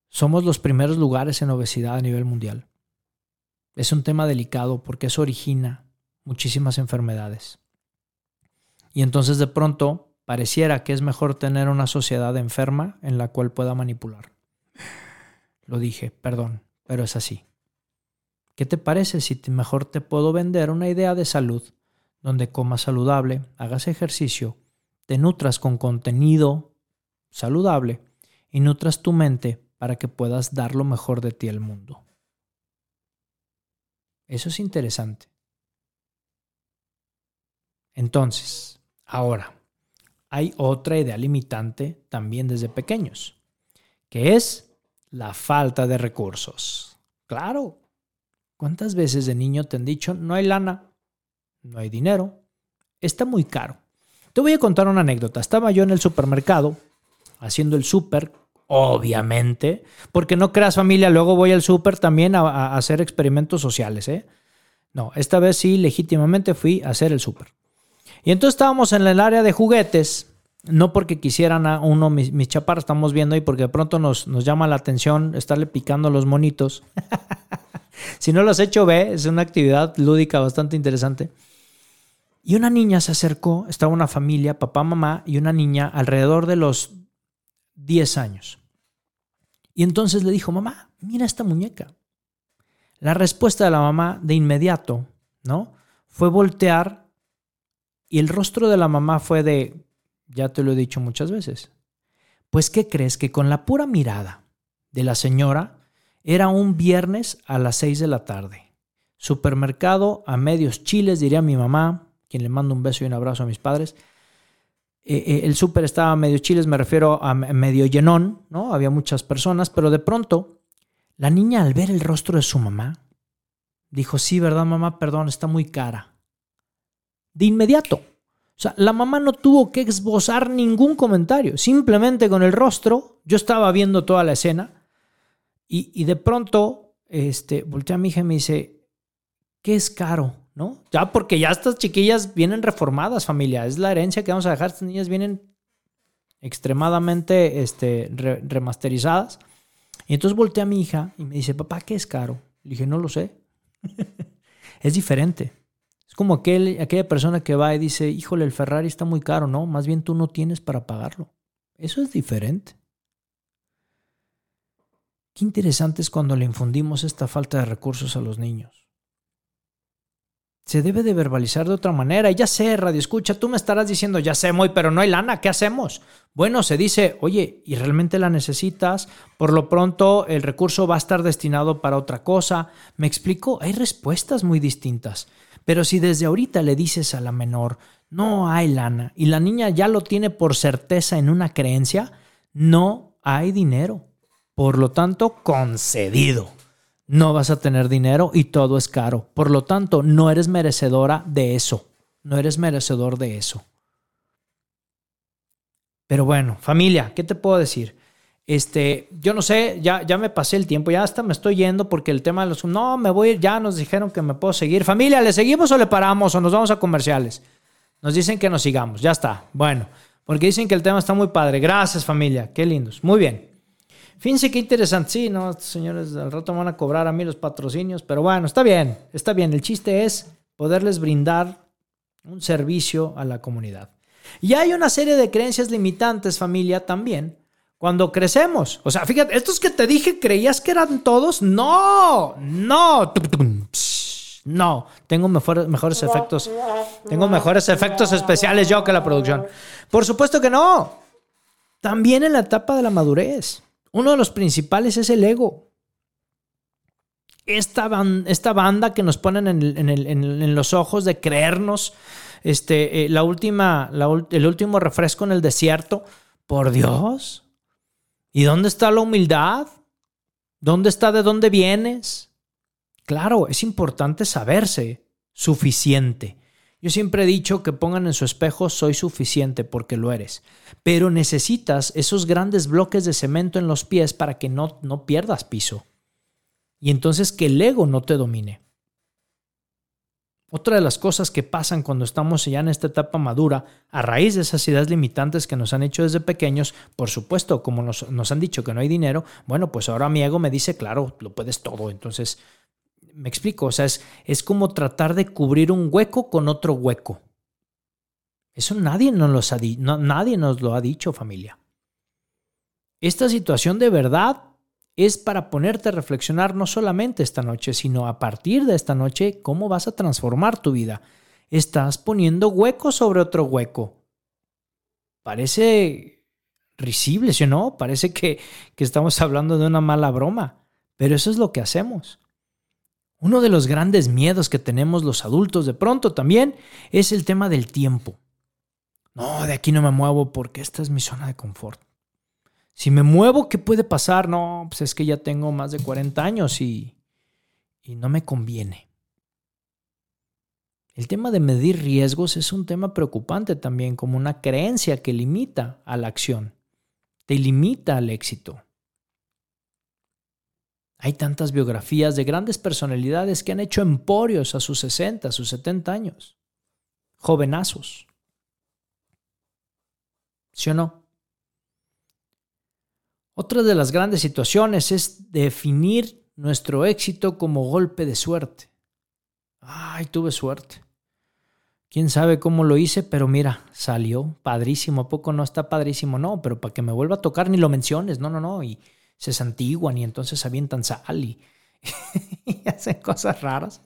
Somos los primeros lugares en obesidad a nivel mundial. Es un tema delicado porque eso origina muchísimas enfermedades. Y entonces de pronto pareciera que es mejor tener una sociedad enferma en la cual pueda manipular. Lo dije, perdón, pero es así. ¿Qué te parece si mejor te puedo vender una idea de salud donde comas saludable, hagas ejercicio, te nutras con contenido saludable y nutras tu mente para que puedas dar lo mejor de ti al mundo. Eso es interesante. Entonces, ahora, hay otra idea limitante también desde pequeños, que es la falta de recursos. Claro, ¿cuántas veces de niño te han dicho, no hay lana, no hay dinero, está muy caro? Te voy a contar una anécdota. Estaba yo en el supermercado haciendo el súper, obviamente, porque no creas familia, luego voy al súper también a, hacer experimentos sociales. ¿eh? No, esta vez sí, legítimamente fui a hacer el súper. Y entonces estábamos en el área de juguetes, no porque quisieran a uno, mis, mis estamos viendo ahí, porque de pronto nos, nos llama la atención estarle picando los monitos. si no lo has hecho, ve, es una actividad lúdica bastante interesante. Y una niña se acercó, estaba una familia, papá, mamá y una niña alrededor de los 10 años. Y entonces le dijo, mamá, mira esta muñeca. La respuesta de la mamá de inmediato, ¿no? Fue voltear y el rostro de la mamá fue de, ya te lo he dicho muchas veces. Pues, ¿qué crees? Que con la pura mirada de la señora era un viernes a las 6 de la tarde. Supermercado a medios chiles, diría mi mamá, quien le mando un beso y un abrazo a mis padres. Eh, eh, el súper estaba medio chiles, me refiero a medio llenón, ¿no? Había muchas personas, pero de pronto la niña al ver el rostro de su mamá, dijo, sí, ¿verdad, mamá? Perdón, está muy cara. De inmediato. O sea, la mamá no tuvo que esbozar ningún comentario, simplemente con el rostro, yo estaba viendo toda la escena y, de pronto este, volteé a mi hija y me dice, ¿qué es caro? ¿no? Ya porque ya estas chiquillas vienen reformadas, familia. Es la herencia que vamos a dejar. Estas niñas vienen extremadamente este, remasterizadas. Y entonces volteé a mi hija y me dice, papá, ¿qué es caro? Le dije, no lo sé. es diferente. Como aquel, aquella persona que va y dice, híjole, el Ferrari está muy caro, ¿no? Más bien tú no tienes para pagarlo. Eso es diferente. Qué interesante es cuando le infundimos esta falta de recursos a los niños se debe de verbalizar de otra manera. Ya sé, Radio Escucha, tú me estarás diciendo, ya sé, muy, pero no hay lana, ¿qué hacemos? Bueno, se dice, oye, ¿y realmente la necesitas? Por lo pronto, el recurso va a estar destinado para otra cosa. ¿Me explico? Hay respuestas muy distintas. Pero si desde ahorita le dices a la menor, no hay lana, y la niña ya lo tiene por certeza en una creencia, no hay dinero. Por lo tanto, concedido. no vas a tener dinero y todo es caro. Por lo tanto, no eres merecedora de eso. No eres merecedor de eso. Pero bueno, familia, ¿qué te puedo decir? Este, yo no sé, ya, ya me pasé el tiempo, ya hasta me estoy yendo porque el tema de los... No, me voy, ya nos dijeron que me puedo seguir. Familia, ¿le seguimos o le paramos o nos vamos a comerciales? Nos dicen que nos sigamos, ya está. Bueno, porque dicen que el tema está muy padre. Gracias familia, qué lindos. Muy bien. Fíjense qué interesante. Sí, no, señores, al rato van a cobrar a mí los patrocinios, pero bueno, está bien, está bien. El chiste es poderles brindar un servicio a la comunidad. Y hay una serie de creencias limitantes, familia, también, cuando crecemos. O sea, fíjate, estos que te dije, ¿creías que eran todos? No, no. No, tengo mejores, efectos. Tengo mejores efectos especiales yo que la producción. Por supuesto que no. También en la etapa de la madurez. Uno de los principales es el ego. Esta, esta banda que nos ponen en, los ojos de creernos este, eh, la última, el último refresco en el desierto. Por Dios. ¿Y dónde está la humildad? ¿Dónde está de dónde vienes? Claro, es importante saberse suficiente. Yo siempre he dicho que pongan en su espejo soy suficiente porque lo eres, pero necesitas esos grandes bloques de cemento en los pies para que no, no pierdas piso. Y entonces que el ego no te domine. Otra de las cosas que pasan cuando estamos ya en esta etapa madura, a raíz de esas ideas limitantes que nos han hecho desde pequeños, por supuesto, como nos, han dicho que no hay dinero, bueno, pues ahora mi ego me dice, claro, lo puedes todo, entonces me explico, o sea, es, es como tratar de cubrir un hueco con otro hueco. Eso nadie nos, ha nadie nos lo ha dicho, familia. Esta situación de verdad es para ponerte a reflexionar no solamente esta noche, sino a partir de esta noche, cómo vas a transformar tu vida. Estás poniendo hueco sobre otro hueco. Parece risible, ¿sí o no? Parece que, que estamos hablando de una mala broma, pero eso es lo que hacemos. Uno de los grandes miedos que tenemos los adultos de pronto también es el tema del tiempo. No, de aquí no me muevo porque esta es mi zona de confort. Si me muevo, ¿qué puede pasar? No, pues es que ya tengo más de 40 años y, y no me conviene. El tema de medir riesgos es un tema preocupante también, como una creencia que limita a la acción, te limita al éxito. Hay tantas biografías de grandes personalidades que han hecho emporios a sus 60, a sus 70 años. Jovenazos. ¿Sí o no? Otra de las grandes situaciones es definir nuestro éxito como golpe de suerte. Ay, tuve suerte. Quién sabe cómo lo hice, pero mira, salió padrísimo. ¿A poco no está padrísimo? No, pero para que me vuelva a tocar ni lo menciones. No, no, no. Y se santiguan y entonces avientan sal y, y hacen cosas raras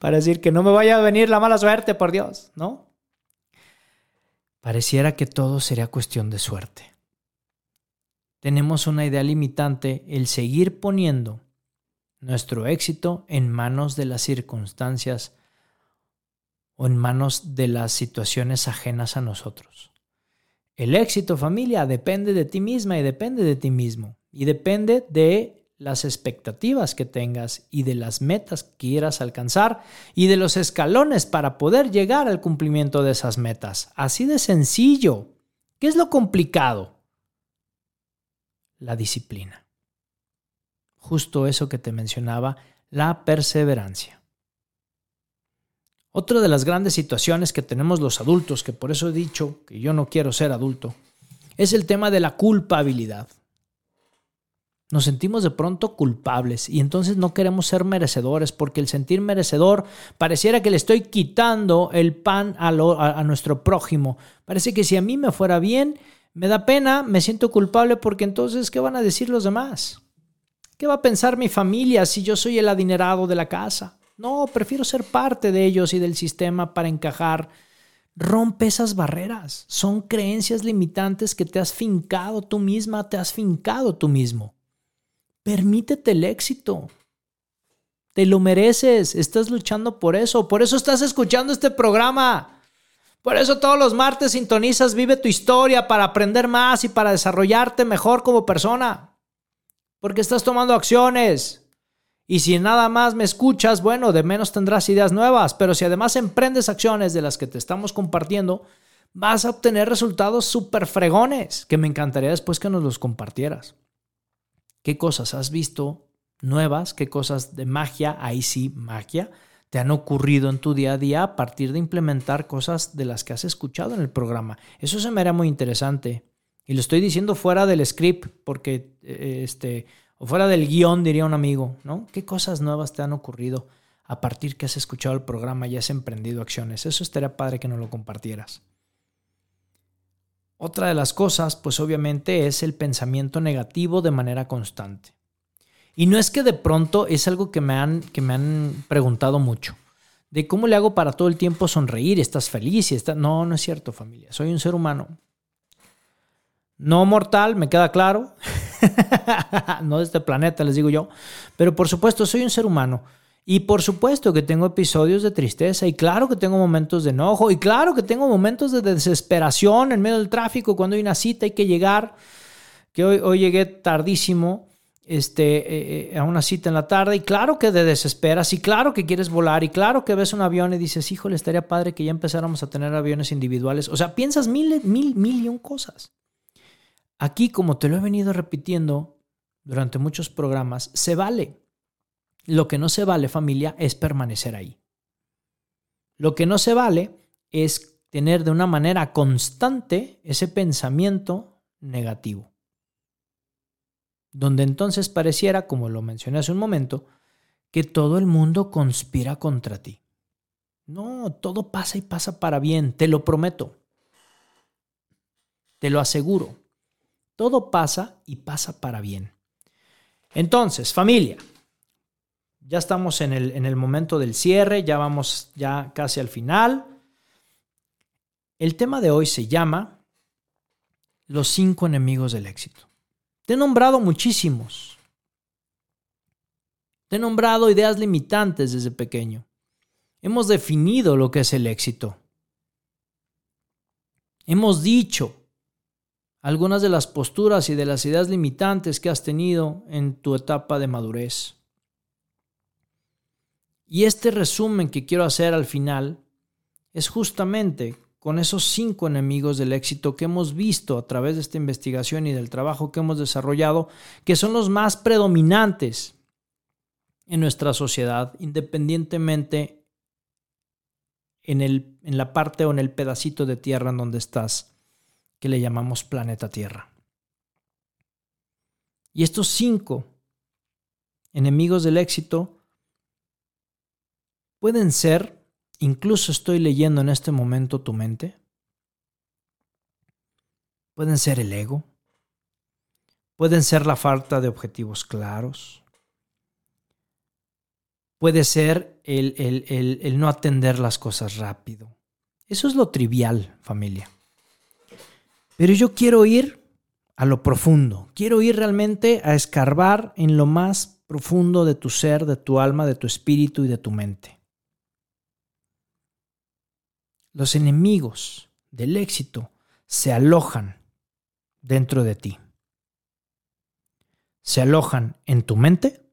para decir que no me vaya a venir la mala suerte, por Dios, ¿no? Pareciera que todo sería cuestión de suerte. Tenemos una idea limitante, el seguir poniendo nuestro éxito en manos de las circunstancias o en manos de las situaciones ajenas a nosotros. El éxito, familia, depende de ti misma y depende de ti mismo. Y depende de las expectativas que tengas y de las metas que quieras alcanzar y de los escalones para poder llegar al cumplimiento de esas metas. Así de sencillo. ¿Qué es lo complicado? La disciplina. Justo eso que te mencionaba, la perseverancia. Otra de las grandes situaciones que tenemos los adultos, que por eso he dicho que yo no quiero ser adulto, es el tema de la culpabilidad nos sentimos de pronto culpables y entonces no queremos ser merecedores porque el sentir merecedor pareciera que le estoy quitando el pan a, a, nuestro prójimo. Parece que si a mí me fuera bien, me da pena, me siento culpable porque entonces, ¿qué van a decir los demás? ¿Qué va a pensar mi familia si yo soy el adinerado de la casa? No, prefiero ser parte de ellos y del sistema para encajar. Rompe esas barreras. Son creencias limitantes que te has fincado tú misma, te has fincado tú mismo. Permítete el éxito. Te lo mereces. Estás luchando por eso. Por eso estás escuchando este programa. Por eso todos los martes sintonizas Vive tu historia para aprender más y para desarrollarte mejor como persona. Porque estás tomando acciones. Y si nada más me escuchas, bueno, de menos tendrás ideas nuevas, pero si además emprendes acciones de las que te estamos compartiendo, vas a obtener resultados súper fregones, que me encantaría después que nos los compartieras. ¿Qué cosas has visto nuevas? ¿Qué cosas de magia, ahí sí, magia, te han ocurrido en tu día a día a partir de implementar cosas de las que has escuchado en el programa? Eso se me hará muy interesante. Y lo estoy diciendo fuera del script, porque eh, este, o fuera del guion, diría un amigo, ¿no? ¿Qué cosas nuevas te han ocurrido a partir que has escuchado el programa y has emprendido acciones? Eso estaría padre que nos lo compartieras. Otra de las cosas, pues obviamente, es el pensamiento negativo de manera constante. Y no es que de pronto es algo que me han, que me han preguntado mucho. De cómo le hago para todo el tiempo sonreír, estás feliz y estás... No, no es cierto, familia. Soy un ser humano. No mortal, me queda claro. no de este planeta, les digo yo. Pero por supuesto, soy un ser humano. Y por supuesto que tengo episodios de tristeza y claro que tengo momentos de enojo y claro que tengo momentos de desesperación en medio del tráfico cuando hay una cita hay que llegar, que hoy, hoy llegué tardísimo este, eh, eh, a una cita en la tarde y claro que te desesperas y claro que quieres volar y claro que ves un avión y dices, híjole, estaría padre que ya empezáramos a tener aviones individuales. O sea, piensas mil, mil, mil y un cosas. Aquí, como te lo he venido repitiendo durante muchos programas, se vale. Lo que no se vale, familia, es permanecer ahí. Lo que no se vale es tener de una manera constante ese pensamiento negativo. Donde entonces pareciera, como lo mencioné hace un momento, que todo el mundo conspira contra ti. No, todo pasa y pasa para bien, te lo prometo. Te lo aseguro. Todo pasa y pasa para bien. Entonces, familia, ya estamos en el, en el momento del cierre, ya vamos ya casi al final. El tema de hoy se llama Los cinco enemigos del éxito. Te he nombrado muchísimos. Te he nombrado ideas limitantes desde pequeño. Hemos definido lo que es el éxito. Hemos dicho algunas de las posturas y de las ideas limitantes que has tenido en tu etapa de madurez. Y este resumen que quiero hacer al final es justamente con esos cinco enemigos del éxito que hemos visto a través de esta investigación y del trabajo que hemos desarrollado, que son los más predominantes en nuestra sociedad, independientemente en, el, en la parte o en el pedacito de tierra en donde estás, que le llamamos planeta Tierra. Y estos cinco enemigos del éxito pueden ser, incluso estoy leyendo en este momento tu mente, pueden ser el ego, pueden ser la falta de objetivos claros, puede ser el, el, no atender las cosas rápido. Eso es lo trivial, familia. Pero yo quiero ir a lo profundo, quiero ir realmente a escarbar en lo más profundo de tu ser, de tu alma, de tu espíritu y de tu mente. Los enemigos del éxito se alojan dentro de ti. Se alojan en tu mente,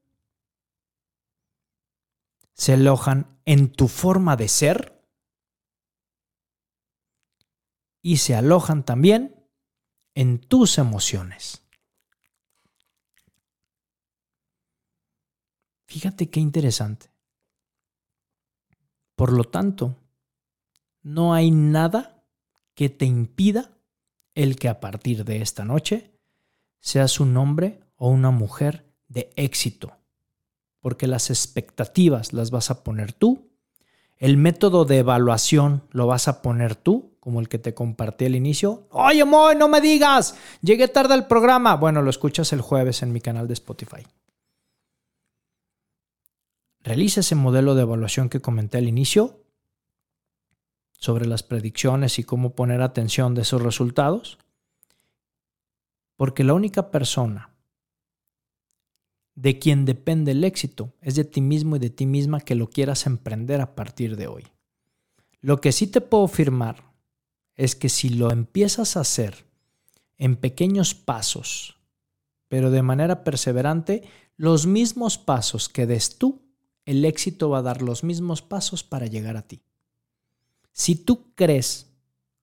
se alojan en tu forma de ser y se alojan también en tus emociones. Fíjate qué interesante. Por lo tanto, no hay nada que te impida el que a partir de esta noche seas un hombre o una mujer de éxito, porque las expectativas las vas a poner tú, el método de evaluación lo vas a poner tú, como el que te compartí al inicio. Oye, Moy, no me digas, llegué tarde al programa. Bueno, lo escuchas el jueves en mi canal de Spotify. Realiza ese modelo de evaluación que comenté al inicio sobre las predicciones y cómo poner atención de esos resultados? Porque la única persona de quien depende el éxito es de ti mismo y de ti misma que lo quieras emprender a partir de hoy. Lo que sí te puedo afirmar es que si lo empiezas a hacer en pequeños pasos, pero de manera perseverante, los mismos pasos que des tú, el éxito va a dar los mismos pasos para llegar a ti. Si tú crees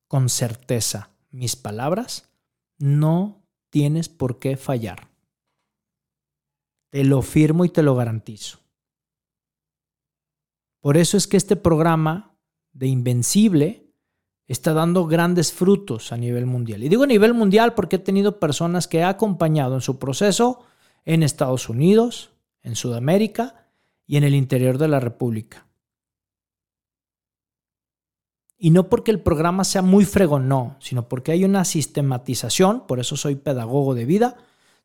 con certeza mis palabras, no tienes por qué fallar. Te lo firmo y te lo garantizo. Por eso es que este programa de Invencible está dando grandes frutos a nivel mundial. Y digo a nivel mundial porque he tenido personas que he acompañado en su proceso en Estados Unidos, en Sudamérica y en el interior de la República. Y no porque el programa sea muy fregón, no, sino porque hay una sistematización, por eso soy pedagogo de vida,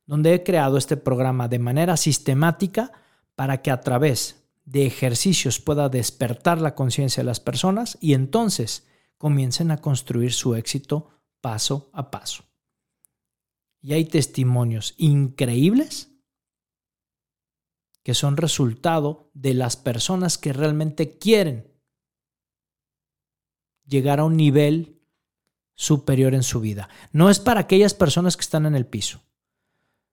donde he creado este programa de manera sistemática para que a través de ejercicios pueda despertar la conciencia de las personas y entonces comiencen a construir su éxito paso a paso. Y hay testimonios increíbles que son resultado de las personas que realmente quieren llegar a un nivel superior en su vida. No es para aquellas personas que están en el piso.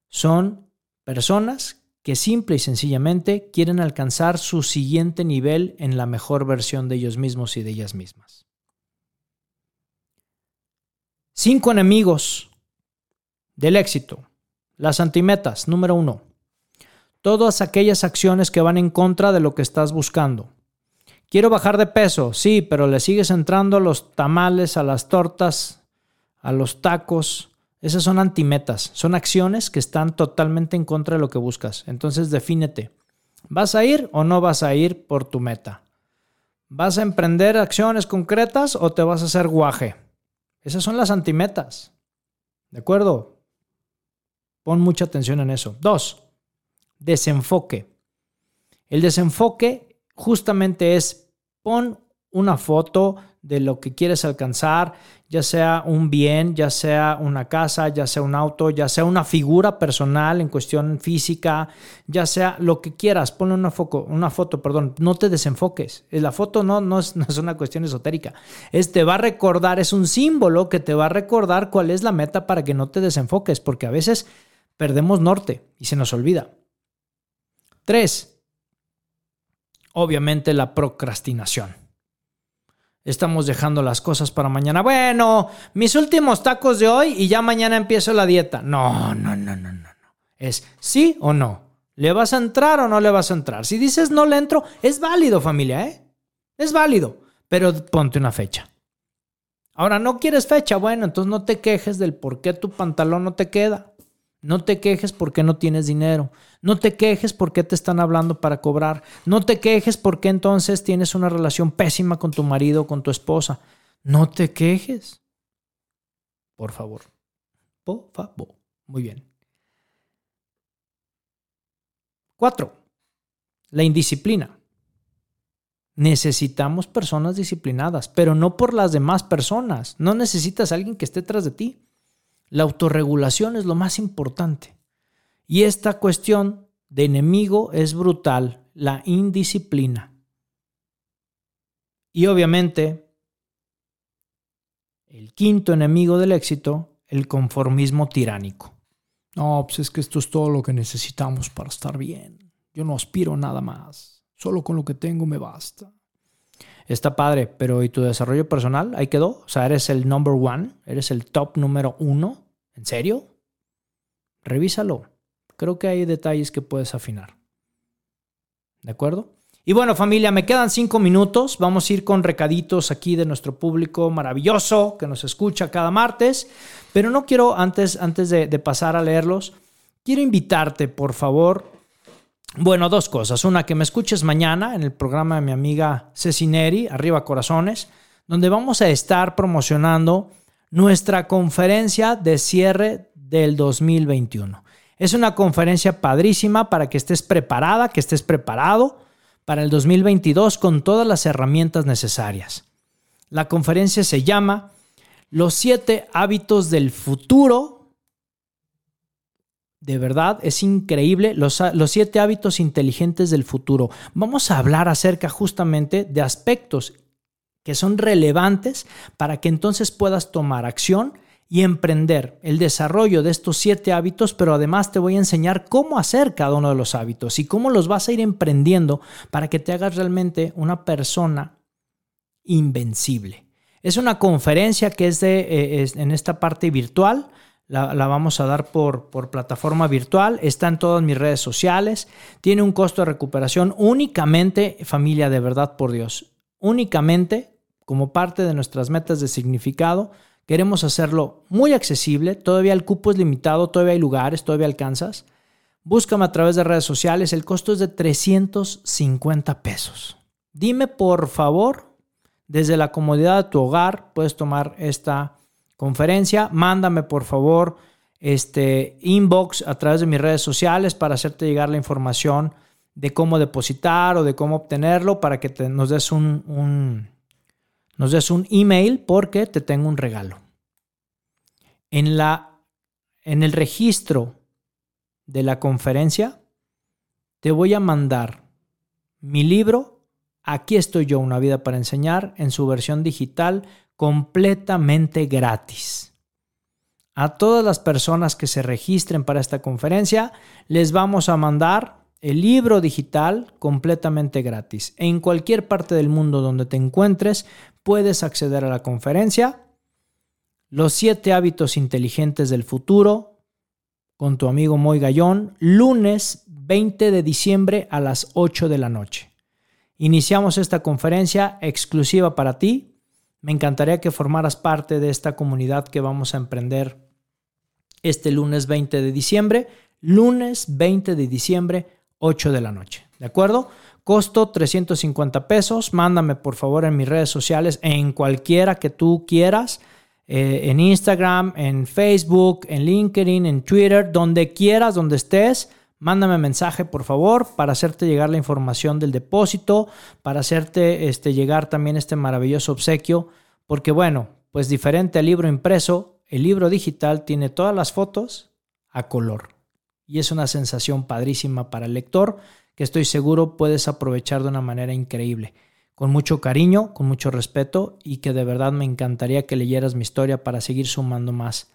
Son personas que simple y sencillamente quieren alcanzar su siguiente nivel en la mejor versión de ellos mismos y de ellas mismas. Cinco enemigos del éxito. Las antimetas, número uno. Todas aquellas acciones que van en contra de lo que estás buscando. Quiero bajar de peso, sí, pero le sigues entrando a los tamales, a las tortas, a los tacos. Esas son antimetas, son acciones que están totalmente en contra de lo que buscas. Entonces defínete. ¿Vas a ir o no vas a ir por tu meta? ¿Vas a emprender acciones concretas o te vas a hacer guaje? Esas son las antimetas. ¿De acuerdo? Pon mucha atención en eso. Dos, desenfoque. El desenfoque justamente es pon una foto de lo que quieres alcanzar, ya sea un bien, ya sea una casa, ya sea un auto, ya sea una figura personal en cuestión física, ya sea lo que quieras, ponle una, foco, una foto, perdón, no te desenfoques. La foto no, no, es, no es una cuestión esotérica, es te va a recordar, es un símbolo que te va a recordar cuál es la meta para que no te desenfoques, porque a veces perdemos norte y se nos olvida. Tres, obviamente la procrastinación. Estamos dejando las cosas para mañana. Bueno, mis últimos tacos de hoy y ya mañana empiezo la dieta. No, no, no, no, no. Es sí o no. ¿Le vas a entrar o no le vas a entrar? Si dices no le entro, es válido familia, ¿eh? Es válido, pero ponte una fecha. Ahora, ¿no quieres fecha? Bueno, entonces no te quejes del por qué tu pantalón no te queda. No te quejes porque no tienes dinero. No te quejes porque te están hablando para cobrar. No te quejes porque entonces tienes una relación pésima con tu marido o con tu esposa. No te quejes. Por favor. Por favor. Muy bien. Cuatro. La indisciplina. Necesitamos personas disciplinadas, pero no por las demás personas. No necesitas a alguien que esté tras de ti. La autorregulación es lo más importante. Y esta cuestión de enemigo es brutal, la indisciplina. Y obviamente, el quinto enemigo del éxito, el conformismo tiránico. No, pues es que esto es todo lo que necesitamos para estar bien. Yo no aspiro a nada más. Solo con lo que tengo me basta. Está padre, pero ¿y tu desarrollo personal? Ahí quedó. O sea, eres el number one, eres el top número uno. ¿En serio? Revísalo. Creo que hay detalles que puedes afinar. ¿De acuerdo? Y bueno, familia, me quedan cinco minutos. Vamos a ir con recaditos aquí de nuestro público maravilloso que nos escucha cada martes. Pero no quiero, antes, antes de, de pasar a leerlos, quiero invitarte, por favor, bueno, dos cosas. Una, que me escuches mañana en el programa de mi amiga Cecineri, Arriba Corazones, donde vamos a estar promocionando nuestra conferencia de cierre del 2021. Es una conferencia padrísima para que estés preparada, que estés preparado para el 2022 con todas las herramientas necesarias. La conferencia se llama Los siete hábitos del futuro de verdad, es increíble los, los, siete hábitos inteligentes del futuro. Vamos a hablar acerca justamente de aspectos que son relevantes para que entonces puedas tomar acción y emprender el desarrollo de estos siete hábitos, pero además te voy a enseñar cómo hacer cada uno de los hábitos y cómo los vas a ir emprendiendo para que te hagas realmente una persona invencible. Es una conferencia que es, de, eh, en esta parte virtual. La, vamos a dar por, por, plataforma virtual. Está en todas mis redes sociales. Tiene un costo de recuperación únicamente, familia de verdad por Dios, únicamente como parte de nuestras metas de significado Queremos hacerlo muy accesible, todavía el cupo es limitado, todavía hay lugares, todavía alcanzas. Búscame a través de redes sociales, el costo es de 350 pesos. Dime por favor, desde la comodidad de tu hogar, puedes tomar esta conferencia. Mándame por favor este inbox a través de mis redes sociales para hacerte llegar la información de cómo depositar o de cómo obtenerlo para que te, nos des un nos des un email porque te tengo un regalo. En, la, en el registro de la conferencia te voy a mandar mi libro, Aquí estoy yo, una vida para enseñar, en su versión digital completamente gratis. A todas las personas que se registren para esta conferencia, les vamos a mandar el libro digital completamente gratis. En cualquier parte del mundo donde te encuentres, puedes acceder a la conferencia. Los siete hábitos inteligentes del futuro con tu amigo Moy Gallón, lunes 20 de diciembre a las 8 de la noche. Iniciamos esta conferencia exclusiva para ti. Me encantaría que formaras parte de esta comunidad que vamos a emprender este lunes 20 de diciembre. Lunes 20 de diciembre 8 de la noche. ¿De acuerdo? Costo 350 pesos. Mándame por favor en mis redes sociales, en cualquiera que tú quieras. Eh, en Instagram, en Facebook, en LinkedIn, en Twitter, donde quieras, donde estés. Mándame mensaje, por favor, para hacerte llegar la información del depósito, para hacerte este, llegar también este maravilloso obsequio. Porque bueno, pues diferente al libro impreso, el libro digital tiene todas las fotos a color y es una sensación padrísima para el lector que estoy seguro puedes aprovechar de una manera increíble. Con mucho cariño, con mucho respeto y que de verdad me encantaría que leyeras mi historia para seguir sumando más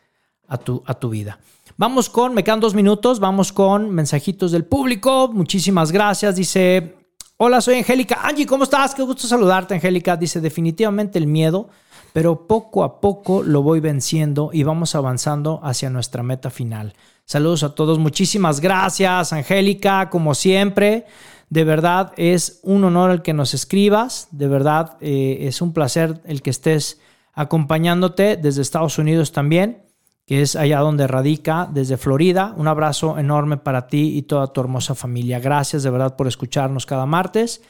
a tu, a tu vida. Vamos con, me quedan dos minutos, vamos con mensajitos del público. Muchísimas gracias. Dice, hola, soy Angélica. Angie, ¿cómo estás? Qué gusto saludarte, Angélica. Dice, definitivamente el miedo, pero poco a poco lo voy venciendo y vamos avanzando hacia nuestra meta final. Saludos a todos. Muchísimas gracias, Angélica, como siempre. De verdad es un honor el que nos escribas. De verdad eh, es un placer el que estés acompañándote desde Estados Unidos también, que es allá donde radica, desde Florida. Un abrazo enorme para ti y toda tu hermosa familia. Gracias de verdad por escucharnos cada martes.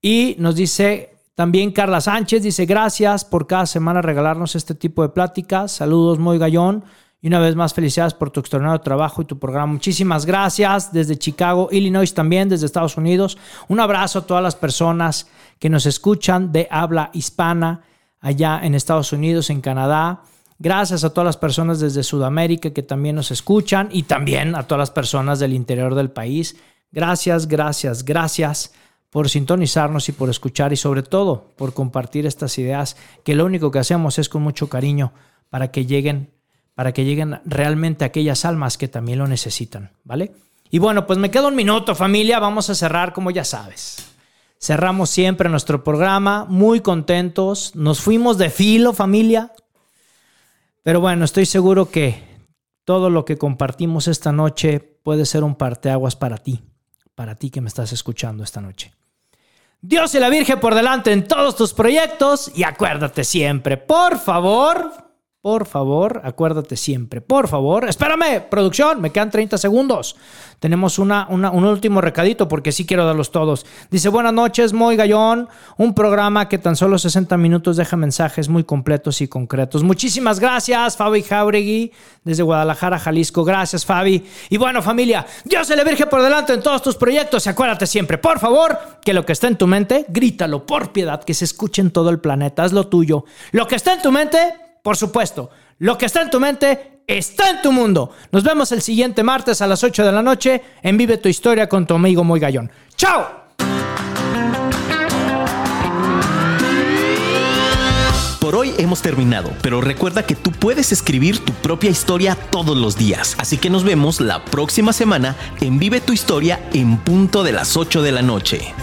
Y nos dice también Carla Sánchez, dice gracias por cada semana regalarnos este tipo de pláticas. Saludos, muy gallón. Y una vez más, felicidades por tu extraordinario trabajo y tu programa. Muchísimas gracias desde Chicago, Illinois también, desde Estados Unidos. Un abrazo a todas las personas que nos escuchan de habla hispana allá en Estados Unidos, en Canadá. Gracias a todas las personas desde Sudamérica que también nos escuchan y también a todas las personas del interior del país. Gracias, gracias, gracias por sintonizarnos y por escuchar y sobre todo por compartir estas ideas que lo único que hacemos es con mucho cariño para que lleguen para que lleguen realmente aquellas almas que también lo necesitan, ¿vale? Y bueno, pues me queda un minuto familia, vamos a cerrar como ya sabes. Cerramos siempre nuestro programa, muy contentos, nos fuimos de filo familia, pero bueno, estoy seguro que todo lo que compartimos esta noche puede ser un parteaguas para ti, para ti que me estás escuchando esta noche. Dios y la Virgen por delante en todos tus proyectos y acuérdate siempre, por favor, por favor, acuérdate siempre. Por favor, espérame, producción, me quedan 30 segundos. Tenemos una, un último recadito porque sí quiero darlos todos. Dice, buenas noches, Moy Gallón, un programa que tan solo 60 minutos deja mensajes muy completos y concretos. Muchísimas gracias, Fabi Jauregui, desde Guadalajara, Jalisco. Gracias, Fabi. Y bueno, familia, Dios se le virge por delante en todos tus proyectos y acuérdate siempre, por favor, que lo que está en tu mente, grítalo por piedad, que se escuche en todo el planeta, haz lo tuyo. Lo que está en tu mente por supuesto, lo que está en tu mente está en tu mundo. Nos vemos el siguiente martes a las 8 de la noche en Vive tu historia con tu amigo Muy Gallón. ¡Chao! Por hoy hemos terminado, pero recuerda que tú puedes escribir tu propia historia todos los días. Así que nos vemos la próxima semana en Vive tu historia en punto de las 8 de la noche.